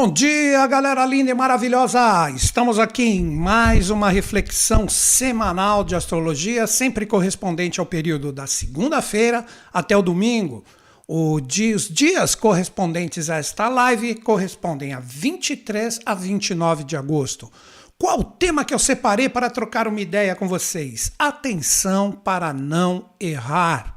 Bom dia, galera linda e maravilhosa! Estamos aqui em mais uma reflexão semanal de astrologia, sempre correspondente ao período da segunda-feira até o domingo. Os dias correspondentes a esta live correspondem a 23 a 29 de agosto. Qual o tema que eu separei para trocar uma ideia com vocês? Atenção para não errar.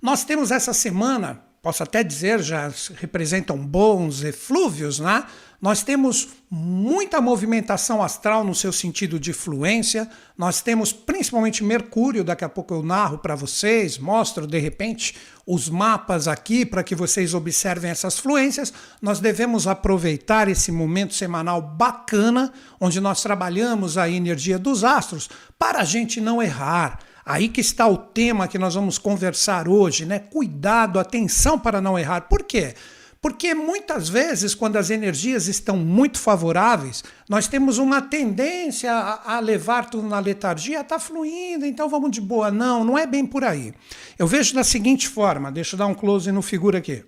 Nós temos essa semana posso até dizer, já representam bons eflúvios, né? Nós temos muita movimentação astral no seu sentido de fluência, nós temos principalmente Mercúrio, daqui a pouco eu narro para vocês, mostro de repente os mapas aqui para que vocês observem essas fluências. Nós devemos aproveitar esse momento semanal bacana, onde nós trabalhamos a energia dos astros, para a gente não errar Aí que está o tema que nós vamos conversar hoje, né? Cuidado, atenção para não errar. Por quê? Porque muitas vezes, quando as energias estão muito favoráveis, nós temos uma tendência a, levar tudo na letargia, está fluindo, então vamos de boa. Não, não é bem por aí. Eu vejo da seguinte forma, deixa eu dar um close no figura aqui.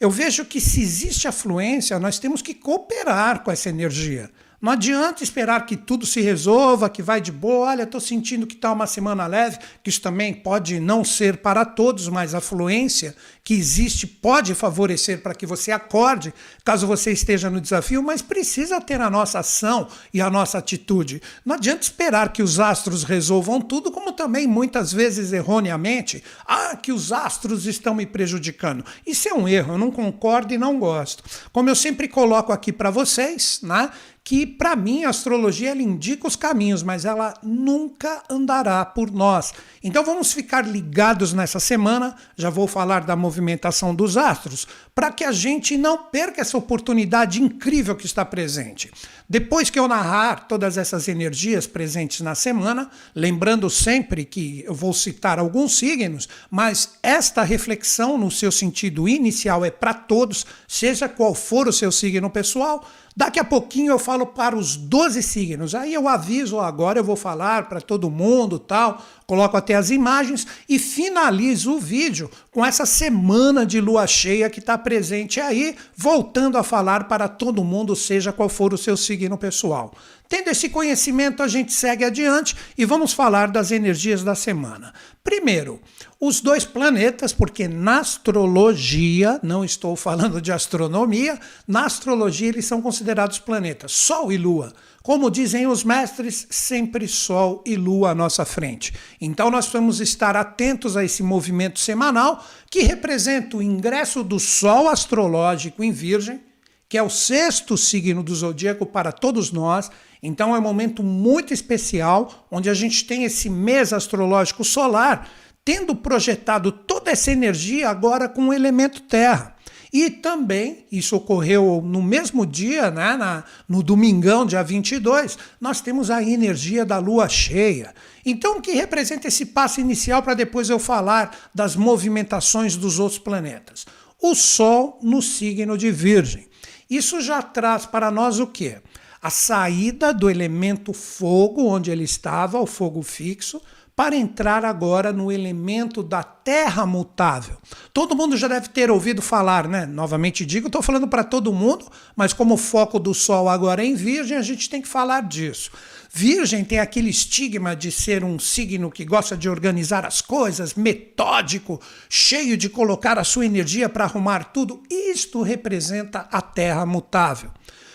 Eu vejo que se existe afluência, nós temos que cooperar com essa energia. Não adianta esperar que tudo se resolva, que vai de boa. Olha, estou sentindo que está uma semana leve, que isso também pode não ser para todos, mas a fluência que existe pode favorecer para que você acorde, caso você esteja no desafio, mas precisa ter a nossa ação e a nossa atitude. Não adianta esperar que os astros resolvam tudo, como também muitas vezes erroneamente, ah, que os astros estão me prejudicando. Isso é um erro, eu não concordo e não gosto. Como eu sempre coloco aqui para vocês, né? Que para mim a astrologia ela indica os caminhos, mas ela nunca andará por nós. Então vamos ficar ligados nessa semana, já vou falar da movimentação dos astros, para que a gente não perca essa oportunidade incrível que está presente. Depois que eu narrar todas essas energias presentes na semana, lembrando sempre que eu vou citar alguns signos, mas esta reflexão no seu sentido inicial é para todos, seja qual for o seu signo pessoal, Daqui a pouquinho eu falo para os 12 signos. Aí eu aviso, agora eu vou falar para todo mundo, tal, coloco até as imagens e finalizo o vídeo com essa semana de lua cheia que está presente aí, voltando a falar para todo mundo, seja qual for o seu signo pessoal. Tendo esse conhecimento, a gente segue adiante e vamos falar das energias da semana. Primeiro, os dois planetas, porque na astrologia, não estou falando de astronomia, na astrologia eles são considerados planetas, Sol e Lua. Como dizem os mestres, sempre Sol e Lua à nossa frente. Então nós vamos estar atentos a esse movimento semanal que representa o ingresso do Sol astrológico em Virgem, que é o sexto signo do zodíaco para todos nós então é um momento muito especial, onde a gente tem esse mês astrológico solar tendo projetado toda essa energia agora com o elemento terra. E também, isso ocorreu no mesmo dia, né, na, no domingão, dia 22, nós temos a energia da lua cheia. Então, o que representa esse passo inicial para depois eu falar das movimentações dos outros planetas? O Sol no signo de Virgem. Isso já traz para nós o quê? a saída do elemento fogo, onde ele estava, o fogo fixo, para entrar agora no elemento da terra mutável. Todo mundo já deve ter ouvido falar, né? Novamente digo, estou falando para todo mundo, mas como o foco do Sol agora é em Virgem, a gente tem que falar disso. Virgem tem aquele estigma de ser um signo que gosta de organizar as coisas, metódico, cheio de colocar a sua energia para arrumar tudo. Isto representa a terra mutável.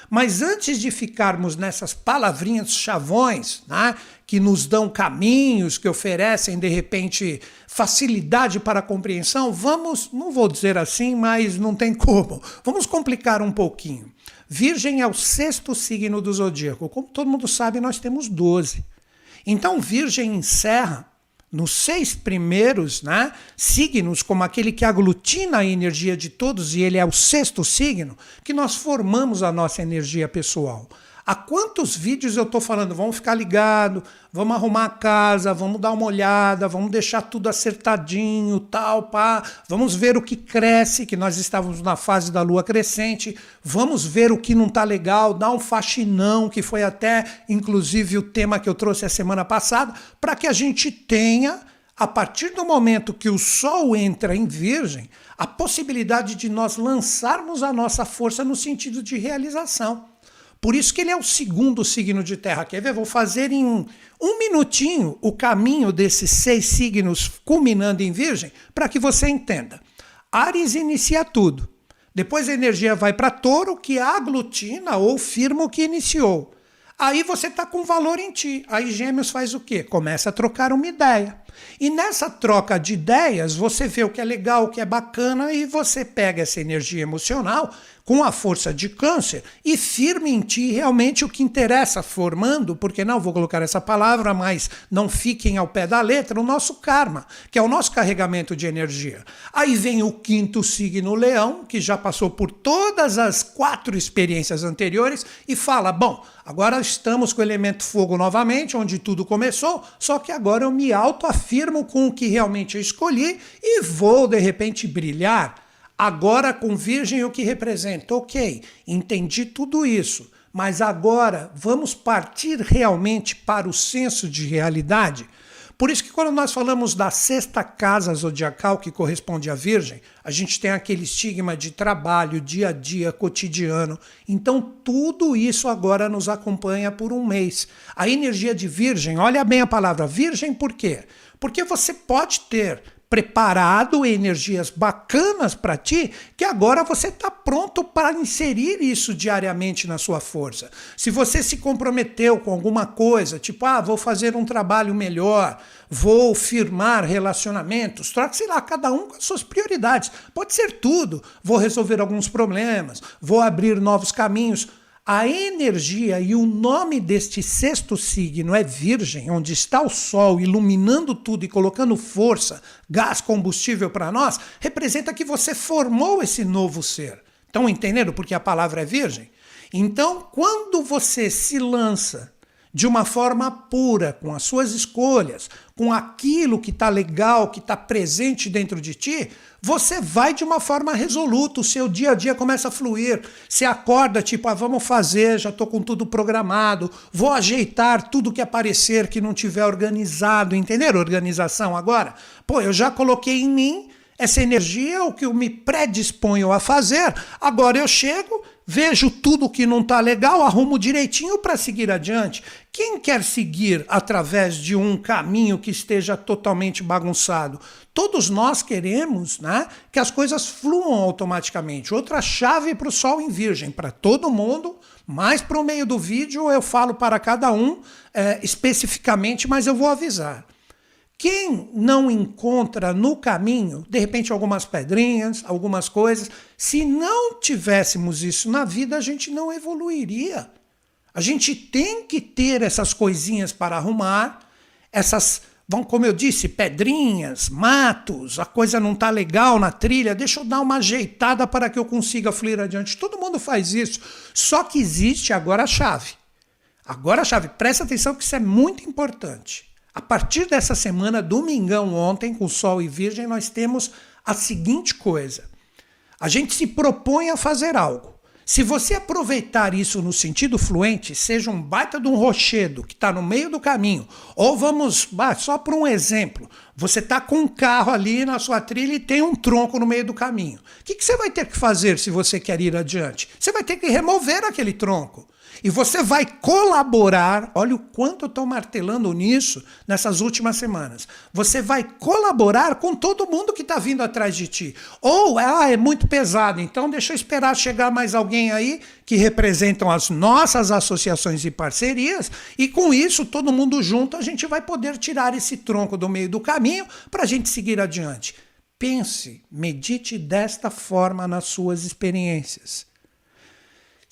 Mas antes de ficarmos nessas palavrinhas chavões, né, que nos dão caminhos, que oferecem de repente facilidade para a compreensão, vamos, não vou dizer assim, mas não tem como. Vamos complicar um pouquinho. Virgem é o sexto signo do zodíaco. Como todo mundo sabe, nós temos 12. Então, Virgem encerra nos seis primeiros né, signos, como aquele que aglutina a energia de todos, e ele é o sexto signo, que nós formamos a nossa energia pessoal. Há quantos vídeos eu estou falando? Vamos ficar ligado, vamos arrumar a casa, vamos dar uma olhada, vamos deixar tudo acertadinho, tal, pá. Vamos ver o que cresce, que nós estávamos na fase da lua crescente. Vamos ver o que não está legal, dar um faxinão, que foi até, inclusive, o tema que eu trouxe a semana passada, para que a gente tenha A partir do momento que o Sol entra em Virgem, a possibilidade de nós lançarmos a nossa força no sentido de realização. Por isso que ele é o segundo signo de terra. Quer ver? Vou fazer em um, minutinho o caminho desses seis signos culminando em Virgem para que você entenda. Ares inicia tudo. Depois a energia vai para touro, que aglutina ou firma o que iniciou. Aí você está com valor em ti. Aí Gêmeos faz o quê? Começa a trocar uma ideia. E nessa troca de ideias, você vê o que é legal, o que é bacana, e você pega essa energia emocional com a força de câncer e firme em ti realmente o que interessa, formando, porque não vou colocar essa palavra, mas não fiquem ao pé da letra, o nosso karma, que é o nosso carregamento de energia. Aí vem o quinto signo leão, que já passou por todas as quatro experiências anteriores e fala: bom, agora estamos com o elemento fogo novamente, onde tudo começou, só que agora eu me autoafirmo com o que realmente escolhi e vou de repente brilhar Agora com Virgem o que representa? Ok, entendi tudo isso, mas agora vamos partir realmente para o senso de realidade? Por isso que quando nós falamos da sexta casa zodiacal que corresponde à Virgem, a gente tem aquele estigma de trabalho, dia a dia, cotidiano. Então tudo isso agora nos acompanha por um mês. A energia de Virgem, olha bem a palavra Virgem por quê? Porque você pode ter preparado energias bacanas para ti, que agora você está pronto para inserir isso diariamente na sua força. Se você se comprometeu com alguma coisa, tipo, ah, vou fazer um trabalho melhor, vou firmar relacionamentos, troca, sei lá, cada um com as suas prioridades. Pode ser tudo. Vou resolver alguns problemas, vou abrir novos caminhos. A energia e o nome deste sexto signo é Virgem, onde está o Sol iluminando tudo e colocando força, gás, combustível para nós, representa que você formou esse novo ser. Estão entendendo porque a palavra é Virgem? Então, quando você se lança de uma forma pura, com as suas escolhas, com aquilo que está legal, que está presente dentro de ti, você vai de uma forma resoluta, o seu dia a dia começa a fluir. Você acorda, tipo, ah, vamos fazer, já estou com tudo programado, vou ajeitar tudo que aparecer que não tiver organizado, entenderam? Organização agora? Pô, eu já coloquei em mim essa energia, o que eu me predisponho a fazer, agora eu chego vejo tudo que não está legal, arrumo direitinho para seguir adiante. Quem quer seguir através de um caminho que esteja totalmente bagunçado? Todos nós queremos né, que as coisas fluam automaticamente. Outra chave para o Sol em Virgem, para todo mundo, mais para o meio do vídeo eu falo para cada um é, especificamente, mas eu vou avisar. Quem não encontra no caminho, de repente, algumas pedrinhas, algumas coisas, se não tivéssemos isso na vida, a gente não evoluiria. A gente tem que ter essas coisinhas para arrumar, essas, vão, como eu disse, pedrinhas, matos, a coisa não está legal na trilha, deixa eu dar uma ajeitada para que eu consiga fluir adiante. Todo mundo faz isso, só que existe agora a chave. Agora a chave, presta atenção que isso é muito importante. A partir dessa semana, domingão ontem, com Sol e Virgem, nós temos a seguinte coisa. A gente se propõe a fazer algo. Se você aproveitar isso no sentido fluente, seja um baita de um rochedo que está no meio do caminho, ou vamos, só por um exemplo, você está com um carro ali na sua trilha e tem um tronco no meio do caminho. O que, que você vai ter que fazer se você quer ir adiante? Você vai ter que remover aquele tronco. E você vai colaborar, olha o quanto eu estou martelando nisso nessas últimas semanas. Você vai colaborar com todo mundo que está vindo atrás de ti. Ou, ah, é muito pesado, então deixa eu esperar chegar mais alguém aí que representam as nossas associações e parcerias, e com isso, todo mundo junto, a gente vai poder tirar esse tronco do meio do caminho para a gente seguir adiante. Pense, medite desta forma nas suas experiências.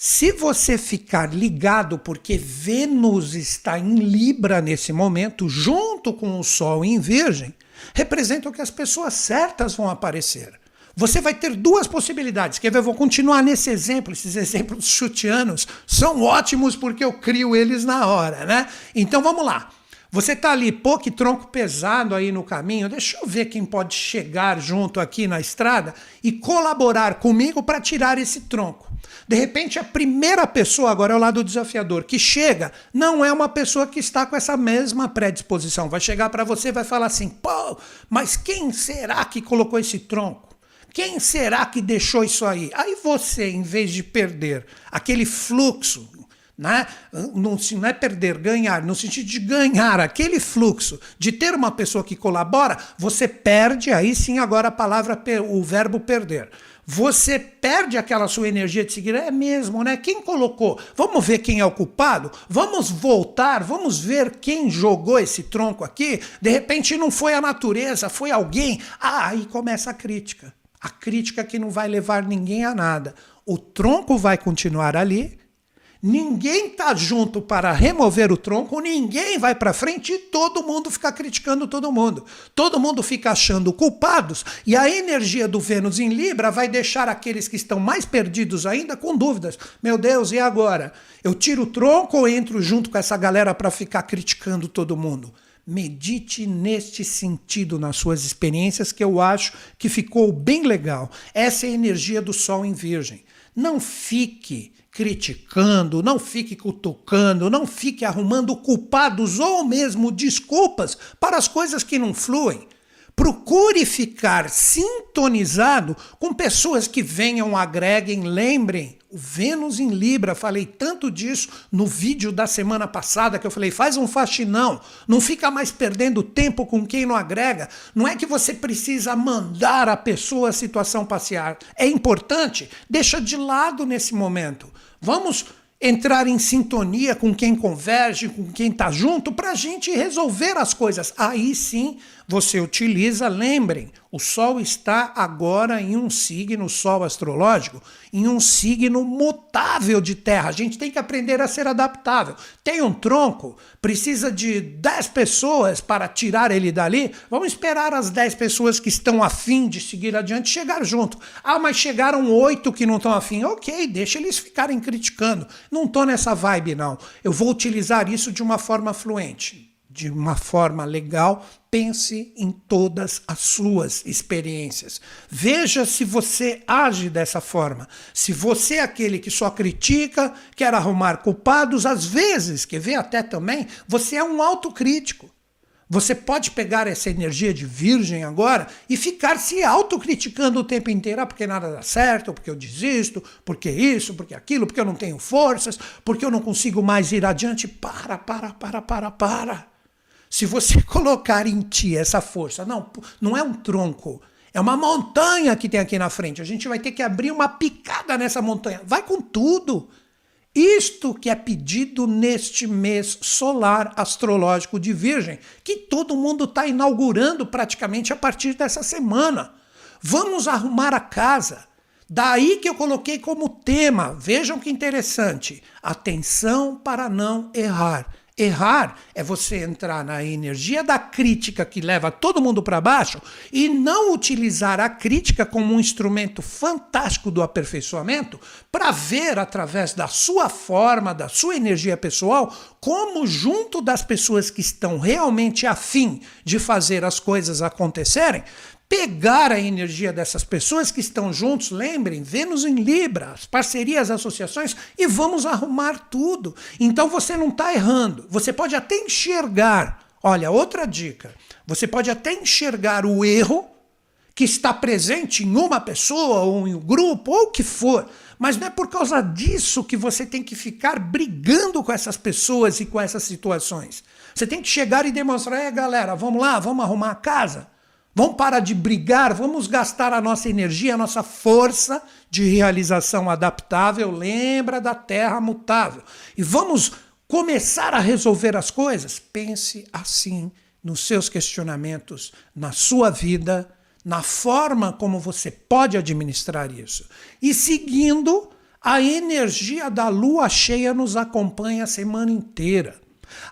Se você ficar ligado, porque Vênus está em Libra nesse momento, junto com o Sol em Virgem, representa que as pessoas certas vão aparecer. Você vai ter duas possibilidades. Quer ver? Eu vou continuar nesse exemplo. Esses exemplos chutianos são ótimos porque eu crio eles na hora, né? Então vamos lá. Você está ali, pô, que tronco pesado aí no caminho. Deixa eu ver quem pode chegar junto aqui na estrada e colaborar comigo para tirar esse tronco. De repente, a primeira pessoa, agora é o lado desafiador, que chega, não é uma pessoa que está com essa mesma predisposição. Vai chegar para você e vai falar assim: pô, mas quem será que colocou esse tronco? Quem será que deixou isso aí? Aí você, em vez de perder aquele fluxo né? Não, não é perder, ganhar, no sentido de ganhar aquele fluxo, de ter uma pessoa que colabora, você perde, aí sim agora a palavra, o verbo perder. Você perde aquela sua energia de seguir, é mesmo, né? Quem colocou? Vamos ver quem é o culpado? Vamos voltar, vamos ver quem jogou esse tronco aqui? De repente não foi a natureza, foi alguém. Ah, aí começa a crítica. A crítica que não vai levar ninguém a nada. O tronco vai continuar ali, Ninguém está junto para remover o tronco, ninguém vai para frente e todo mundo fica criticando todo mundo. Todo mundo fica achando culpados e a energia do Vênus em Libra vai deixar aqueles que estão mais perdidos ainda com dúvidas. Meu Deus, e agora? Eu tiro o tronco ou entro junto com essa galera para ficar criticando todo mundo? Medite neste sentido nas suas experiências, que eu acho que ficou bem legal. Essa é a energia do Sol em Virgem. Não fique criticando, não fique cutucando, não fique arrumando culpados ou mesmo desculpas para as coisas que não fluem. Procure ficar sintonizado com pessoas que venham, agreguem, lembrem. O Vênus em Libra, falei tanto disso no vídeo da semana passada que eu falei, faz um faxinão, não fica mais perdendo tempo com quem não agrega. Não é que você precisa mandar a pessoa a situação passear. É importante, deixa de lado nesse momento. Vamos entrar em sintonia com quem converge, com quem está junto, para a gente resolver as coisas. Aí sim você utiliza, lembrem, o Sol está agora em um signo, Sol astrológico, em um signo mutável de Terra. A gente tem que aprender a ser adaptável. Tem um tronco, precisa de 10 pessoas para tirar ele dali. Vamos esperar as 10 pessoas que estão afim de seguir adiante chegar junto. Ah, mas chegaram oito que não estão afim. Ok, deixa eles ficarem criticando. Não estou nessa vibe, não. Eu vou utilizar isso de uma forma fluente de uma forma legal, pense em todas as suas experiências. Veja se você age dessa forma. Se você é aquele que só critica, quer arrumar culpados, às vezes, quer ver até também, você é um autocrítico. Você pode pegar essa energia de virgem agora e ficar se autocriticando o tempo inteiro, ah, porque nada dá certo, porque eu desisto, porque isso, porque aquilo, porque eu não tenho forças, porque eu não consigo mais ir adiante. Para, para, para, para, para. Se você colocar em ti essa força, não, não é um tronco, é uma montanha que tem aqui na frente. A gente vai ter que abrir uma picada nessa montanha. Vai com tudo. Isto que é pedido neste mês solar astrológico de Virgem, que todo mundo está inaugurando praticamente a partir dessa semana. Vamos arrumar a casa. Daí que eu coloquei como tema, vejam que interessante: atenção para não errar. Errar é você entrar na energia da crítica que leva todo mundo para baixo e não utilizar a crítica como um instrumento fantástico do aperfeiçoamento para ver através da sua forma, da sua energia pessoal, como junto das pessoas que estão realmente afim de fazer as coisas acontecerem, pegar a energia dessas pessoas que estão juntos, lembrem, Vênus em Libra, as parcerias, associações, e vamos arrumar tudo. Então você não está errando. Você pode até enxergar. Olha, outra dica. Você pode até enxergar o erro que está presente em uma pessoa ou em um grupo ou o que for, mas não é por causa disso que você tem que ficar brigando com essas pessoas e com essas situações. Você tem que chegar e demonstrar, é galera, vamos lá, vamos arrumar a casa. Vamos parar de brigar, vamos gastar a nossa energia, a nossa força de realização adaptável. Lembra da terra mutável. E vamos começar a resolver as coisas? Pense assim nos seus questionamentos, na sua vida, na forma como você pode administrar isso. E seguindo, a energia da lua cheia nos acompanha a semana inteira.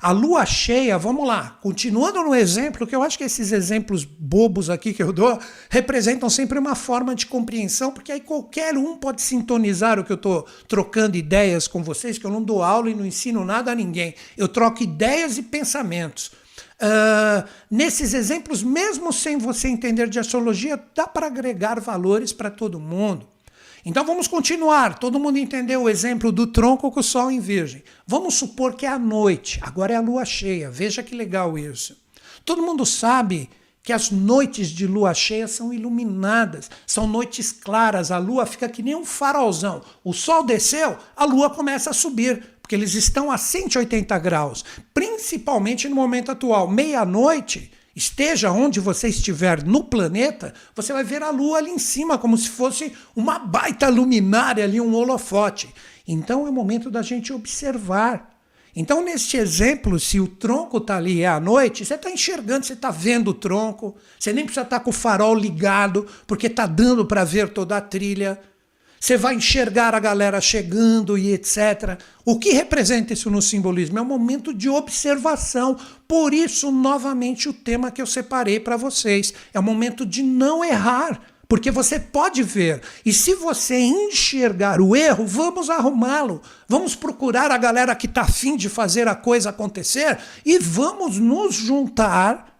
A lua cheia, vamos lá, continuando no exemplo, que eu acho que esses exemplos bobos aqui que eu dou representam sempre uma forma de compreensão, porque aí qualquer um pode sintonizar o que eu estou trocando ideias com vocês, que eu não dou aula e não ensino nada a ninguém. Eu troco ideias e pensamentos. Uh, nesses exemplos, mesmo sem você entender de astrologia, dá para agregar valores para todo mundo. Então vamos continuar. Todo mundo entendeu o exemplo do tronco com o sol em virgem. Vamos supor que é a noite, agora é a lua cheia. Veja que legal isso. Todo mundo sabe que as noites de lua cheia são iluminadas, são noites claras, a lua fica que nem um farolzão. O sol desceu, a lua começa a subir, porque eles estão a 180 graus, principalmente no momento atual, meia-noite. Esteja onde você estiver no planeta, você vai ver a lua ali em cima, como se fosse uma baita luminária ali, um holofote. Então é o momento da gente observar. Então, neste exemplo, se o tronco está ali é à noite, você está enxergando, você está vendo o tronco, você nem precisa estar tá com o farol ligado, porque está dando para ver toda a trilha. Você vai enxergar a galera chegando e etc. O que representa isso no simbolismo? É um momento de observação. Por isso, novamente, o tema que eu separei para vocês. É o momento de não errar. Porque você pode ver. E se você enxergar o erro, vamos arrumá-lo. Vamos procurar a galera que está afim de fazer a coisa acontecer e vamos nos juntar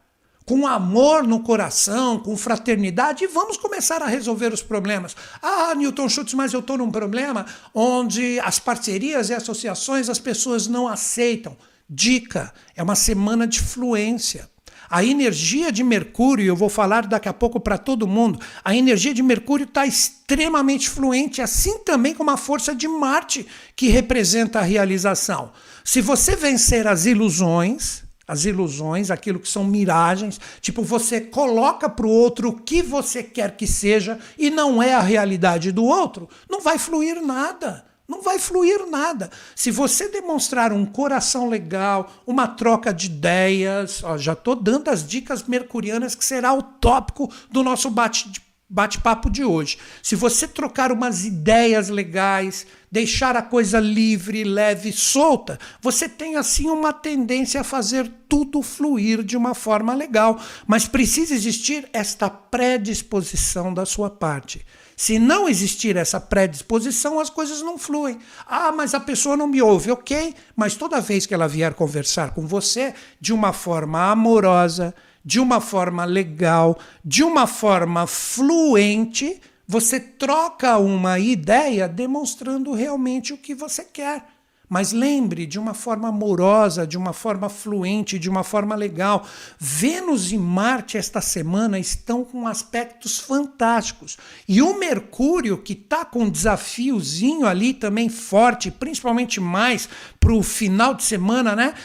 com amor no coração, com fraternidade, e vamos começar a resolver os problemas. Ah, Newton Schultz, mas eu estou num problema onde as parcerias e associações as pessoas não aceitam. Dica: é uma semana de fluência. A energia de Mercúrio, eu vou falar daqui a pouco para todo mundo, a energia de Mercúrio está extremamente fluente, assim também como a força de Marte, que representa a realização. Se você vencer as ilusões, as ilusões, aquilo que são miragens, tipo você coloca para o outro o que você quer que seja e não é a realidade do outro, não vai fluir nada. Não vai fluir nada. Se você demonstrar um coração legal, uma troca de ideias, ó, já estou dando as dicas mercurianas que será o tópico do nosso bate-papo bate-papo de hoje. Se você trocar umas ideias legais, deixar a coisa livre, leve, solta, você tem assim uma tendência a fazer tudo fluir de uma forma legal, mas precisa existir esta predisposição da sua parte. Se não existir essa predisposição, as coisas não fluem. Ah, mas a pessoa não me ouve, ok, mas toda vez que ela vier conversar com você, de uma forma amorosa, de uma forma legal, de uma forma fluente, você troca uma ideia demonstrando realmente o que você quer. Mas lembre, de uma forma amorosa, de uma forma fluente, de uma forma legal. Vênus e Marte esta semana estão com aspectos fantásticos. E o Mercúrio, que está com um desafiozinho ali também forte, principalmente mais para o final de semana, né?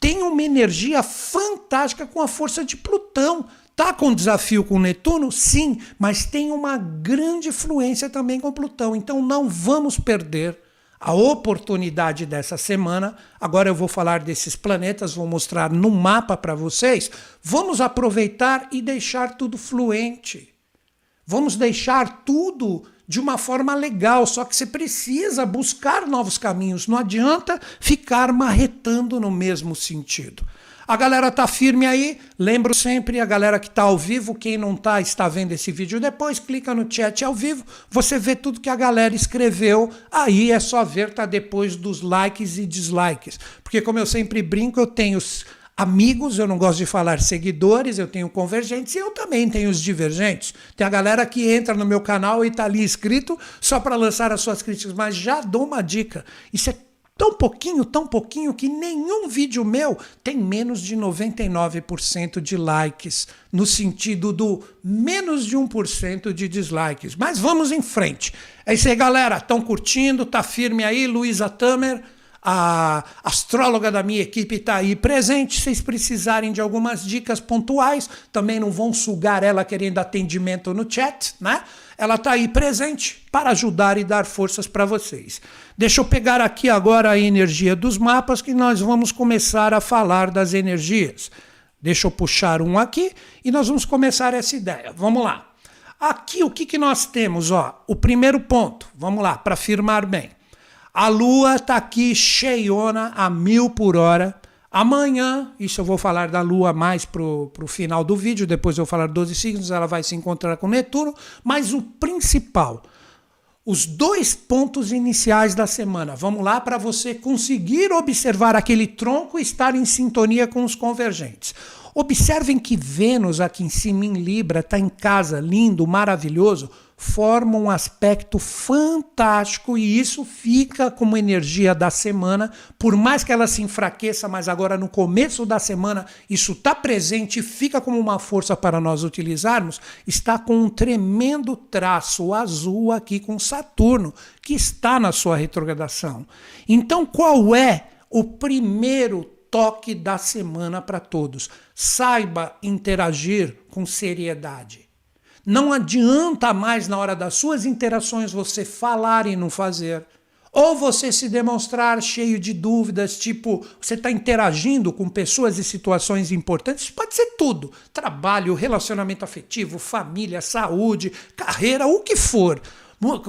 Tem uma energia fantástica com a força de Plutão. Tá com desafio com Netuno? Sim, mas tem uma grande fluência também com Plutão. Então não vamos perder a oportunidade dessa semana. Agora eu vou falar desses planetas, vou mostrar no mapa para vocês. Vamos aproveitar e deixar tudo fluente. Vamos deixar tudo de uma forma legal, só que você precisa buscar novos caminhos, não adianta ficar marretando no mesmo sentido. A galera tá firme aí. Lembro sempre a galera que está ao vivo, quem não tá está vendo esse vídeo depois, clica no chat ao vivo, você vê tudo que a galera escreveu. Aí é só ver tá depois dos likes e dislikes. Porque como eu sempre brinco, eu tenho amigos, eu não gosto de falar seguidores, eu tenho convergentes e eu também tenho os divergentes. Tem a galera que entra no meu canal e está ali inscrito só para lançar as suas críticas, mas já dou uma dica. Isso é Tão pouquinho, tão pouquinho que nenhum vídeo meu tem menos de 99% de likes, no sentido do menos de 1% de dislikes. Mas vamos em frente. É isso aí, galera. Estão curtindo? Tá firme aí, Luísa Tamer? A astróloga da minha equipe está aí presente. Se vocês precisarem de algumas dicas pontuais, também não vão sugar ela querendo atendimento no chat, né? Ela está aí presente para ajudar e dar forças para vocês. Deixa eu pegar aqui agora a energia dos mapas que nós vamos começar a falar das energias. Deixa eu puxar um aqui e nós vamos começar essa ideia. Vamos lá. Aqui o que, que nós temos? Ó, o primeiro ponto, vamos lá, para firmar bem. A lua está aqui cheiona a mil por hora. Amanhã, isso eu vou falar da Lua mais para o final do vídeo, depois eu vou falar 12 signos, ela vai se encontrar com Netuno, mas o principal, os dois pontos iniciais da semana. Vamos lá para você conseguir observar aquele tronco e estar em sintonia com os convergentes. Observem que Vênus aqui em cima em Libra está em casa, lindo, maravilhoso, forma um aspecto fantástico e isso fica como energia da semana, por mais que ela se enfraqueça, mas agora no começo da semana isso está presente fica como uma força para nós utilizarmos, está com um tremendo traço azul aqui com Saturno, que está na sua retrogradação. Então, qual é o primeiro toque da semana para todos. Saiba interagir com seriedade. Não adianta mais na hora das suas interações você falar e não fazer. Ou você se demonstrar cheio de dúvidas, tipo, você está interagindo com pessoas e situações importantes, pode ser tudo: trabalho, relacionamento afetivo, família, saúde, carreira, o que for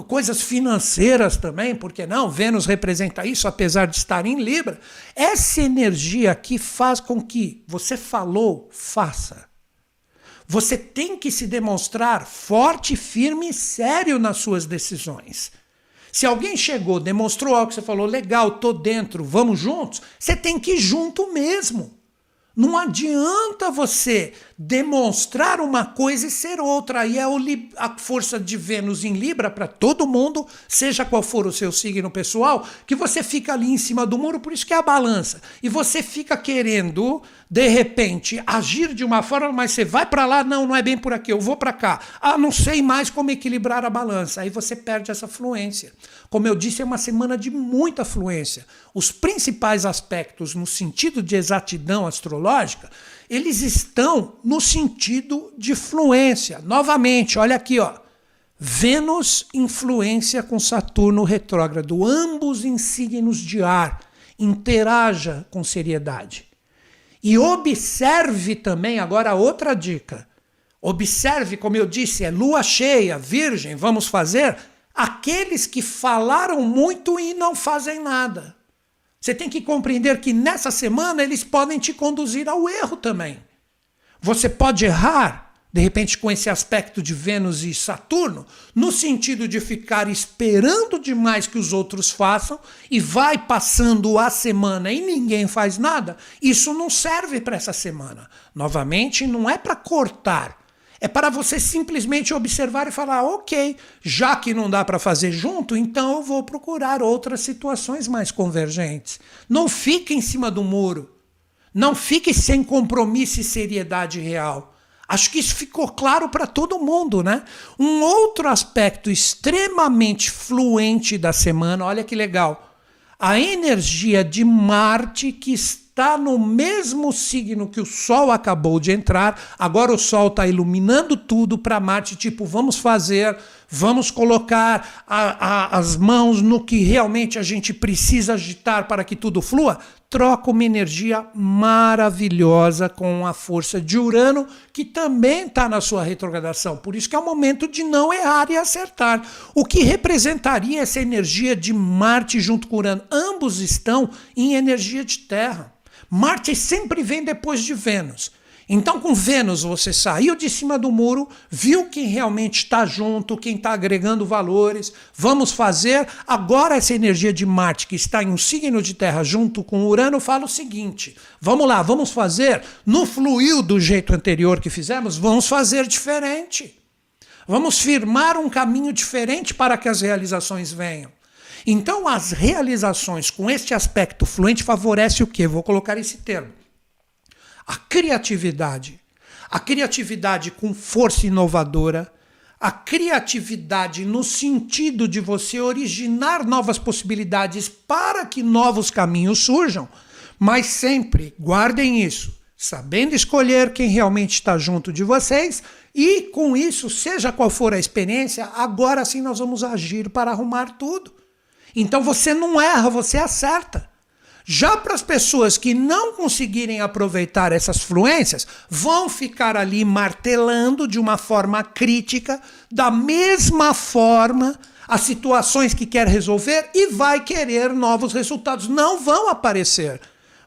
coisas financeiras também, porque não? Vênus representa isso, apesar de estar em Libra. Essa energia aqui faz com que você falou, faça. Você tem que se demonstrar forte, firme e sério nas suas decisões. Se alguém chegou, demonstrou algo que você falou, legal, tô dentro, vamos juntos, você tem que ir junto mesmo. Não adianta você demonstrar uma coisa e ser outra. Aí é a força de Vênus em Libra para todo mundo, seja qual for o seu signo pessoal, que você fica ali em cima do muro, por isso que é a balança. E você fica querendo, de repente, agir de uma forma, mas você vai para lá, não, não é bem por aqui, eu vou para cá. Ah, não sei mais como equilibrar a balança. Aí você perde essa fluência. Como eu disse, é uma semana de muita fluência. Os principais aspectos no sentido de exatidão astrológica, eles estão no sentido de fluência. Novamente, olha aqui, ó. Vênus influência com Saturno retrógrado, ambos em signos de ar. Interaja com seriedade. E observe também agora outra dica. Observe, como eu disse, é lua cheia, virgem, vamos fazer aqueles que falaram muito e não fazem nada. Você tem que compreender que nessa semana eles podem te conduzir ao erro também. Você pode errar, de repente, com esse aspecto de Vênus e Saturno, no sentido de ficar esperando demais que os outros façam e vai passando a semana e ninguém faz nada. Isso não serve para essa semana. Novamente, não é para cortar é para você simplesmente observar e falar: ok, já que não dá para fazer junto, então eu vou procurar outras situações mais convergentes. Não fique em cima do muro. Não fique sem compromisso e seriedade real. Acho que isso ficou claro para todo mundo, né? Um outro aspecto extremamente fluente da semana, olha que legal. A energia de Marte que está está no mesmo signo que o Sol acabou de entrar. Agora o Sol está iluminando tudo para Marte, tipo, vamos fazer, vamos colocar a, a, as mãos no que realmente a gente precisa agitar para que tudo flua. Troca uma energia maravilhosa com a força de Urano, que também está na sua retrogradação. Por isso que é o momento de não errar e acertar. O que representaria essa energia de Marte junto com Urano? Ambos estão em energia de Terra. Marte sempre vem depois de Vênus. Então, com Vênus, você saiu de cima do muro, viu quem realmente está junto, quem está agregando valores. Vamos fazer. Agora, essa energia de Marte, que está em um signo de Terra junto com Urano, fala o seguinte: vamos lá, vamos fazer. No fluiu do jeito anterior que fizemos, vamos fazer diferente. Vamos firmar um caminho diferente para que as realizações venham. Então, as realizações com este aspecto fluente favorece o quê? Vou colocar esse termo. A criatividade. A criatividade com força inovadora, a criatividade no sentido de você originar novas possibilidades para que novos caminhos surjam, mas sempre guardem isso, sabendo escolher quem realmente está junto de vocês e com isso, seja qual for a experiência, agora sim nós vamos agir para arrumar tudo. Então você não erra, você acerta. Já para as pessoas que não conseguirem aproveitar essas fluências, vão ficar ali martelando de uma forma crítica, da mesma forma, as situações que quer resolver e vai querer novos resultados. Não vão aparecer.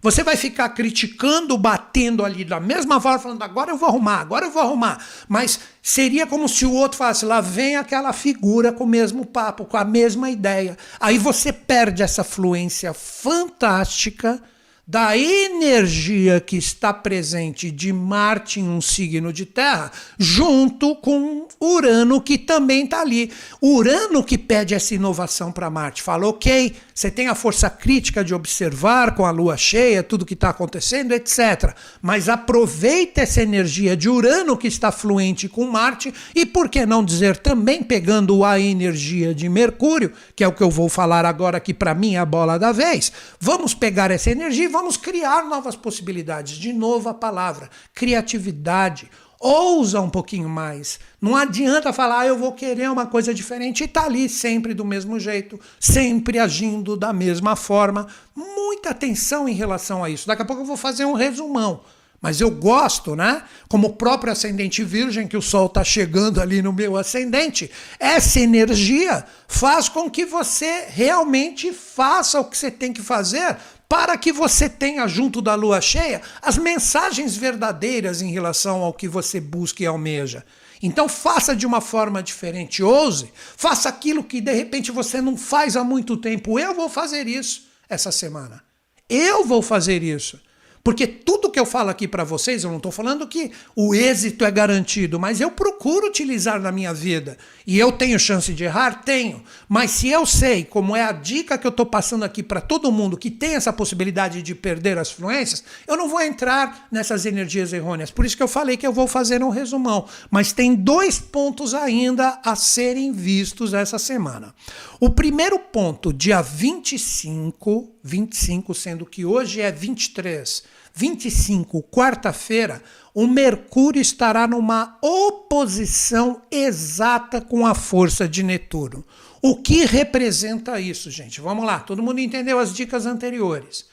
Você vai ficar criticando, batendo ali da mesma forma, falando agora eu vou arrumar, agora eu vou arrumar. Mas seria como se o outro falasse, lá vem aquela figura com o mesmo papo, com a mesma ideia. Aí você perde essa fluência fantástica da energia que está presente de Marte em um signo de Terra, junto com Urano que também está ali. Urano que pede essa inovação para Marte. Fala, ok, você tem a força crítica de observar com a lua cheia tudo que está acontecendo, etc. Mas aproveita essa energia de Urano que está fluente com Marte e, por que não dizer, também pegando a energia de Mercúrio, que é o que eu vou falar agora que para mim é a bola da vez. Vamos pegar essa energia vamos criar novas possibilidades. De novo a palavra, criatividade. Ousa um pouquinho mais. Não adianta falar, ah, eu vou querer uma coisa diferente e tá ali sempre do mesmo jeito, sempre agindo da mesma forma. Muita atenção em relação a isso. Daqui a pouco eu vou fazer um resumão. Mas eu gosto, né? Como o próprio ascendente virgem, que o Sol está chegando ali no meu ascendente, essa energia faz com que você realmente faça o que você tem que fazer para que você tenha junto da lua cheia as mensagens verdadeiras em relação ao que você busca e almeja. Então faça de uma forma diferente, ouse, faça aquilo que de repente você não faz há muito tempo. Eu vou fazer isso essa semana. Eu vou fazer isso. Porque tudo que eu falo aqui para vocês, eu não estou falando que o êxito é garantido, mas eu procuro utilizar na minha vida. E eu tenho chance de errar? Tenho. Mas se eu sei, como é a dica que eu estou passando aqui para todo mundo que tem essa possibilidade de perder as fluências, eu não vou entrar nessas energias errôneas. Por isso que eu falei que eu vou fazer um resumão. Mas tem dois pontos ainda a serem vistos essa semana. O primeiro ponto, dia 25, 25, sendo que hoje é 23 25, quarta-feira, o Mercúrio estará numa oposição exata com a força de Netuno. O que representa isso, gente? Vamos lá, todo mundo entendeu as dicas anteriores.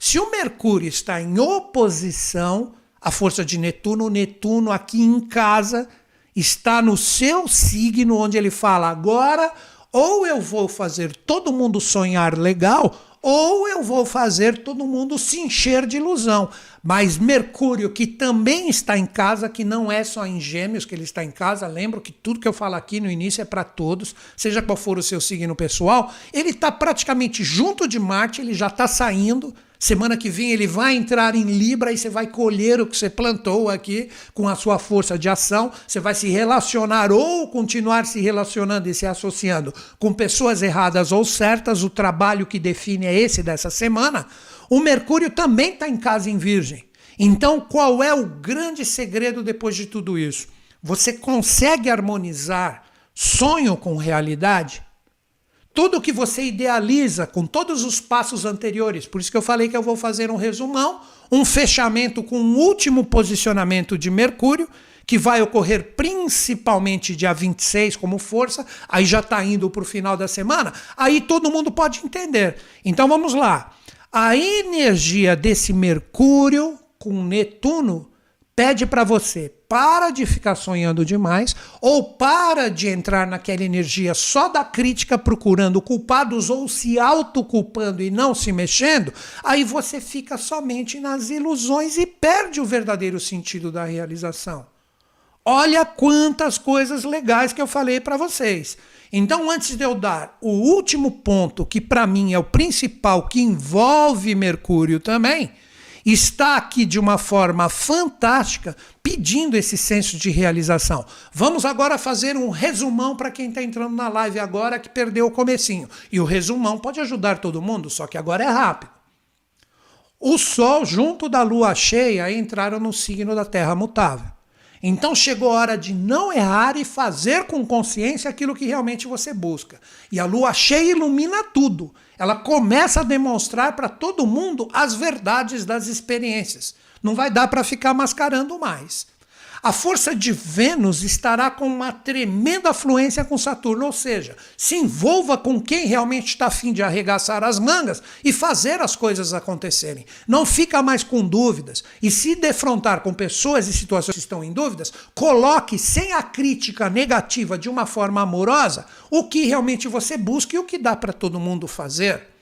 Se o Mercúrio está em oposição à força de Netuno, o Netuno aqui em casa está no seu signo, onde ele fala agora ou eu vou fazer todo mundo sonhar legal, ou eu vou fazer todo mundo se encher de ilusão. Mas Mercúrio, que também está em casa, que não é só em Gêmeos que ele está em casa, lembro que tudo que eu falo aqui no início é para todos, seja qual for o seu signo pessoal, ele está praticamente junto de Marte, ele já está saindo. Semana que vem ele vai entrar em Libra e você vai colher o que você plantou aqui com a sua força de ação. Você vai se relacionar ou continuar se relacionando e se associando com pessoas erradas ou certas. O trabalho que define é esse dessa semana. O Mercúrio também está em casa em Virgem. Então, qual é o grande segredo depois de tudo isso? Você consegue harmonizar sonho com realidade? Tudo que você idealiza com todos os passos anteriores. Por isso que eu falei que eu vou fazer um resumão, um fechamento com um último posicionamento de Mercúrio, que vai ocorrer principalmente dia 26 como força, aí já está indo para o final da semana, aí todo mundo pode entender. Então vamos lá. A energia desse Mercúrio com Netuno pede para você para de ficar sonhando demais ou para de entrar naquela energia só da crítica procurando culpados ou se autoculpando e não se mexendo, aí você fica somente nas ilusões e perde o verdadeiro sentido da realização. Olha quantas coisas legais que eu falei para vocês. Então, antes de eu dar o último ponto, que para mim é o principal, que envolve Mercúrio também, está aqui de uma forma fantástica pedindo esse senso de realização. Vamos agora fazer um resumão para quem está entrando na live agora que perdeu o comecinho. E o resumão pode ajudar todo mundo, só que agora é rápido. O Sol junto da Lua cheia entraram no signo da Terra mutável. Então chegou a hora de não errar e fazer com consciência aquilo que realmente você busca. E a lua cheia ilumina tudo. Ela começa a demonstrar para todo mundo as verdades das experiências. Não vai dar para ficar mascarando mais. A força de Vênus estará com uma tremenda fluência com Saturno, ou seja, se envolva com quem realmente está afim de arregaçar as mangas e fazer as coisas acontecerem. Não fica mais com dúvidas. E se defrontar com pessoas e situações que estão em dúvidas, coloque sem a crítica negativa de uma forma amorosa o que realmente você busca e o que dá para todo mundo fazer.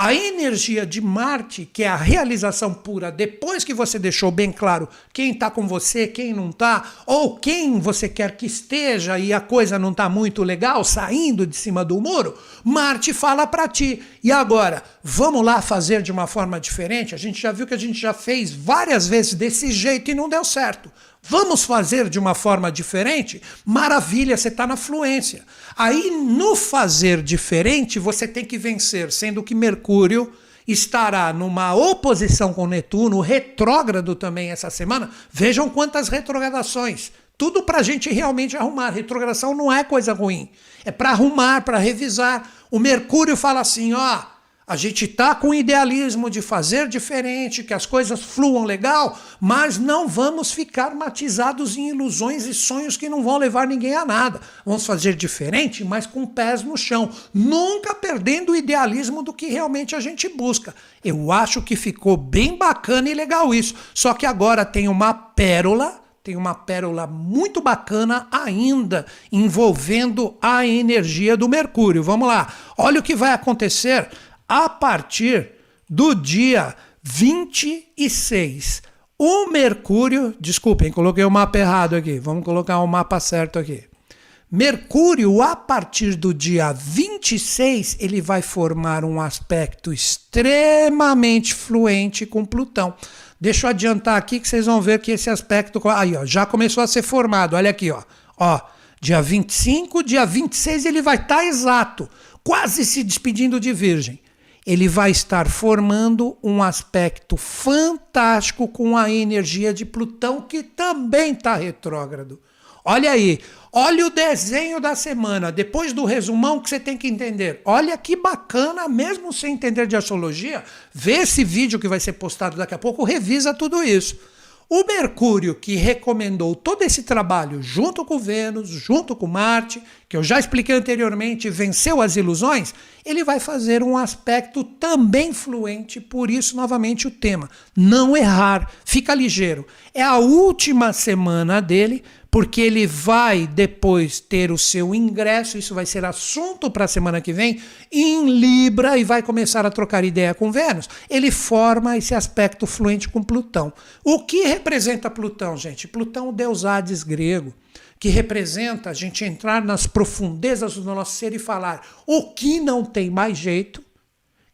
A energia de Marte, que é a realização pura, depois que você deixou bem claro quem está com você, quem não está, ou quem você quer que esteja e a coisa não está muito legal, saindo de cima do muro, Marte fala para ti. E agora, vamos lá fazer de uma forma diferente? A gente já viu que a gente já fez várias vezes desse jeito e não deu certo. Vamos fazer de uma forma diferente? Maravilha, você está na fluência. Aí, no fazer diferente, você tem que vencer, sendo que Mercúrio estará numa oposição com Netuno, retrógrado também essa semana. Vejam quantas retrogradações. Tudo para a gente realmente arrumar. Retrogradação não é coisa ruim. É para arrumar, para revisar. O Mercúrio fala assim: ó a gente está com o idealismo de fazer diferente, que as coisas fluam legal, mas não vamos ficar matizados em ilusões e sonhos que não vão levar ninguém a nada. Vamos fazer diferente, mas com pés no chão, nunca perdendo o idealismo do que realmente a gente busca. Eu acho que ficou bem bacana e legal isso. Só que agora tem uma pérola tem uma pérola muito bacana ainda envolvendo a energia do Mercúrio. Vamos lá. Olha o que vai acontecer a partir do dia 26. O Mercúrio, desculpem, coloquei o mapa errado aqui, vamos colocar o mapa certo aqui. Mercúrio, a partir do dia 26, ele vai formar um aspecto extremamente fluente com Plutão. Deixa eu adiantar aqui que vocês vão ver que esse aspecto aí, ó, já começou a ser formado. Olha aqui, ó. Ó, dia 25, dia 26 ele vai estar tá exato, quase se despedindo de Virgem ele vai estar formando um aspecto fantástico com a energia de Plutão, que também está retrógrado. Olha aí, olha o desenho da semana, depois do resumão que você tem que entender. Olha que bacana, mesmo sem entender de astrologia, vê esse vídeo que vai ser postado daqui a pouco, revisa tudo isso. O Mercúrio, que recomendou todo esse trabalho junto com Vênus, junto com Marte, que eu já expliquei anteriormente, venceu as ilusões, ele vai fazer um aspecto também fluente, por isso, novamente, o tema. Não errar, fica ligeiro. É a última semana dele, porque ele vai depois ter o seu ingresso, isso vai ser assunto para a semana que vem, em Libra e vai começar a trocar ideia com Vênus. Ele forma esse aspecto fluente com Plutão. O que representa Plutão, gente? Plutão, o deus Hades grego que representa a gente entrar nas profundezas do nosso ser e falar o que não tem mais jeito,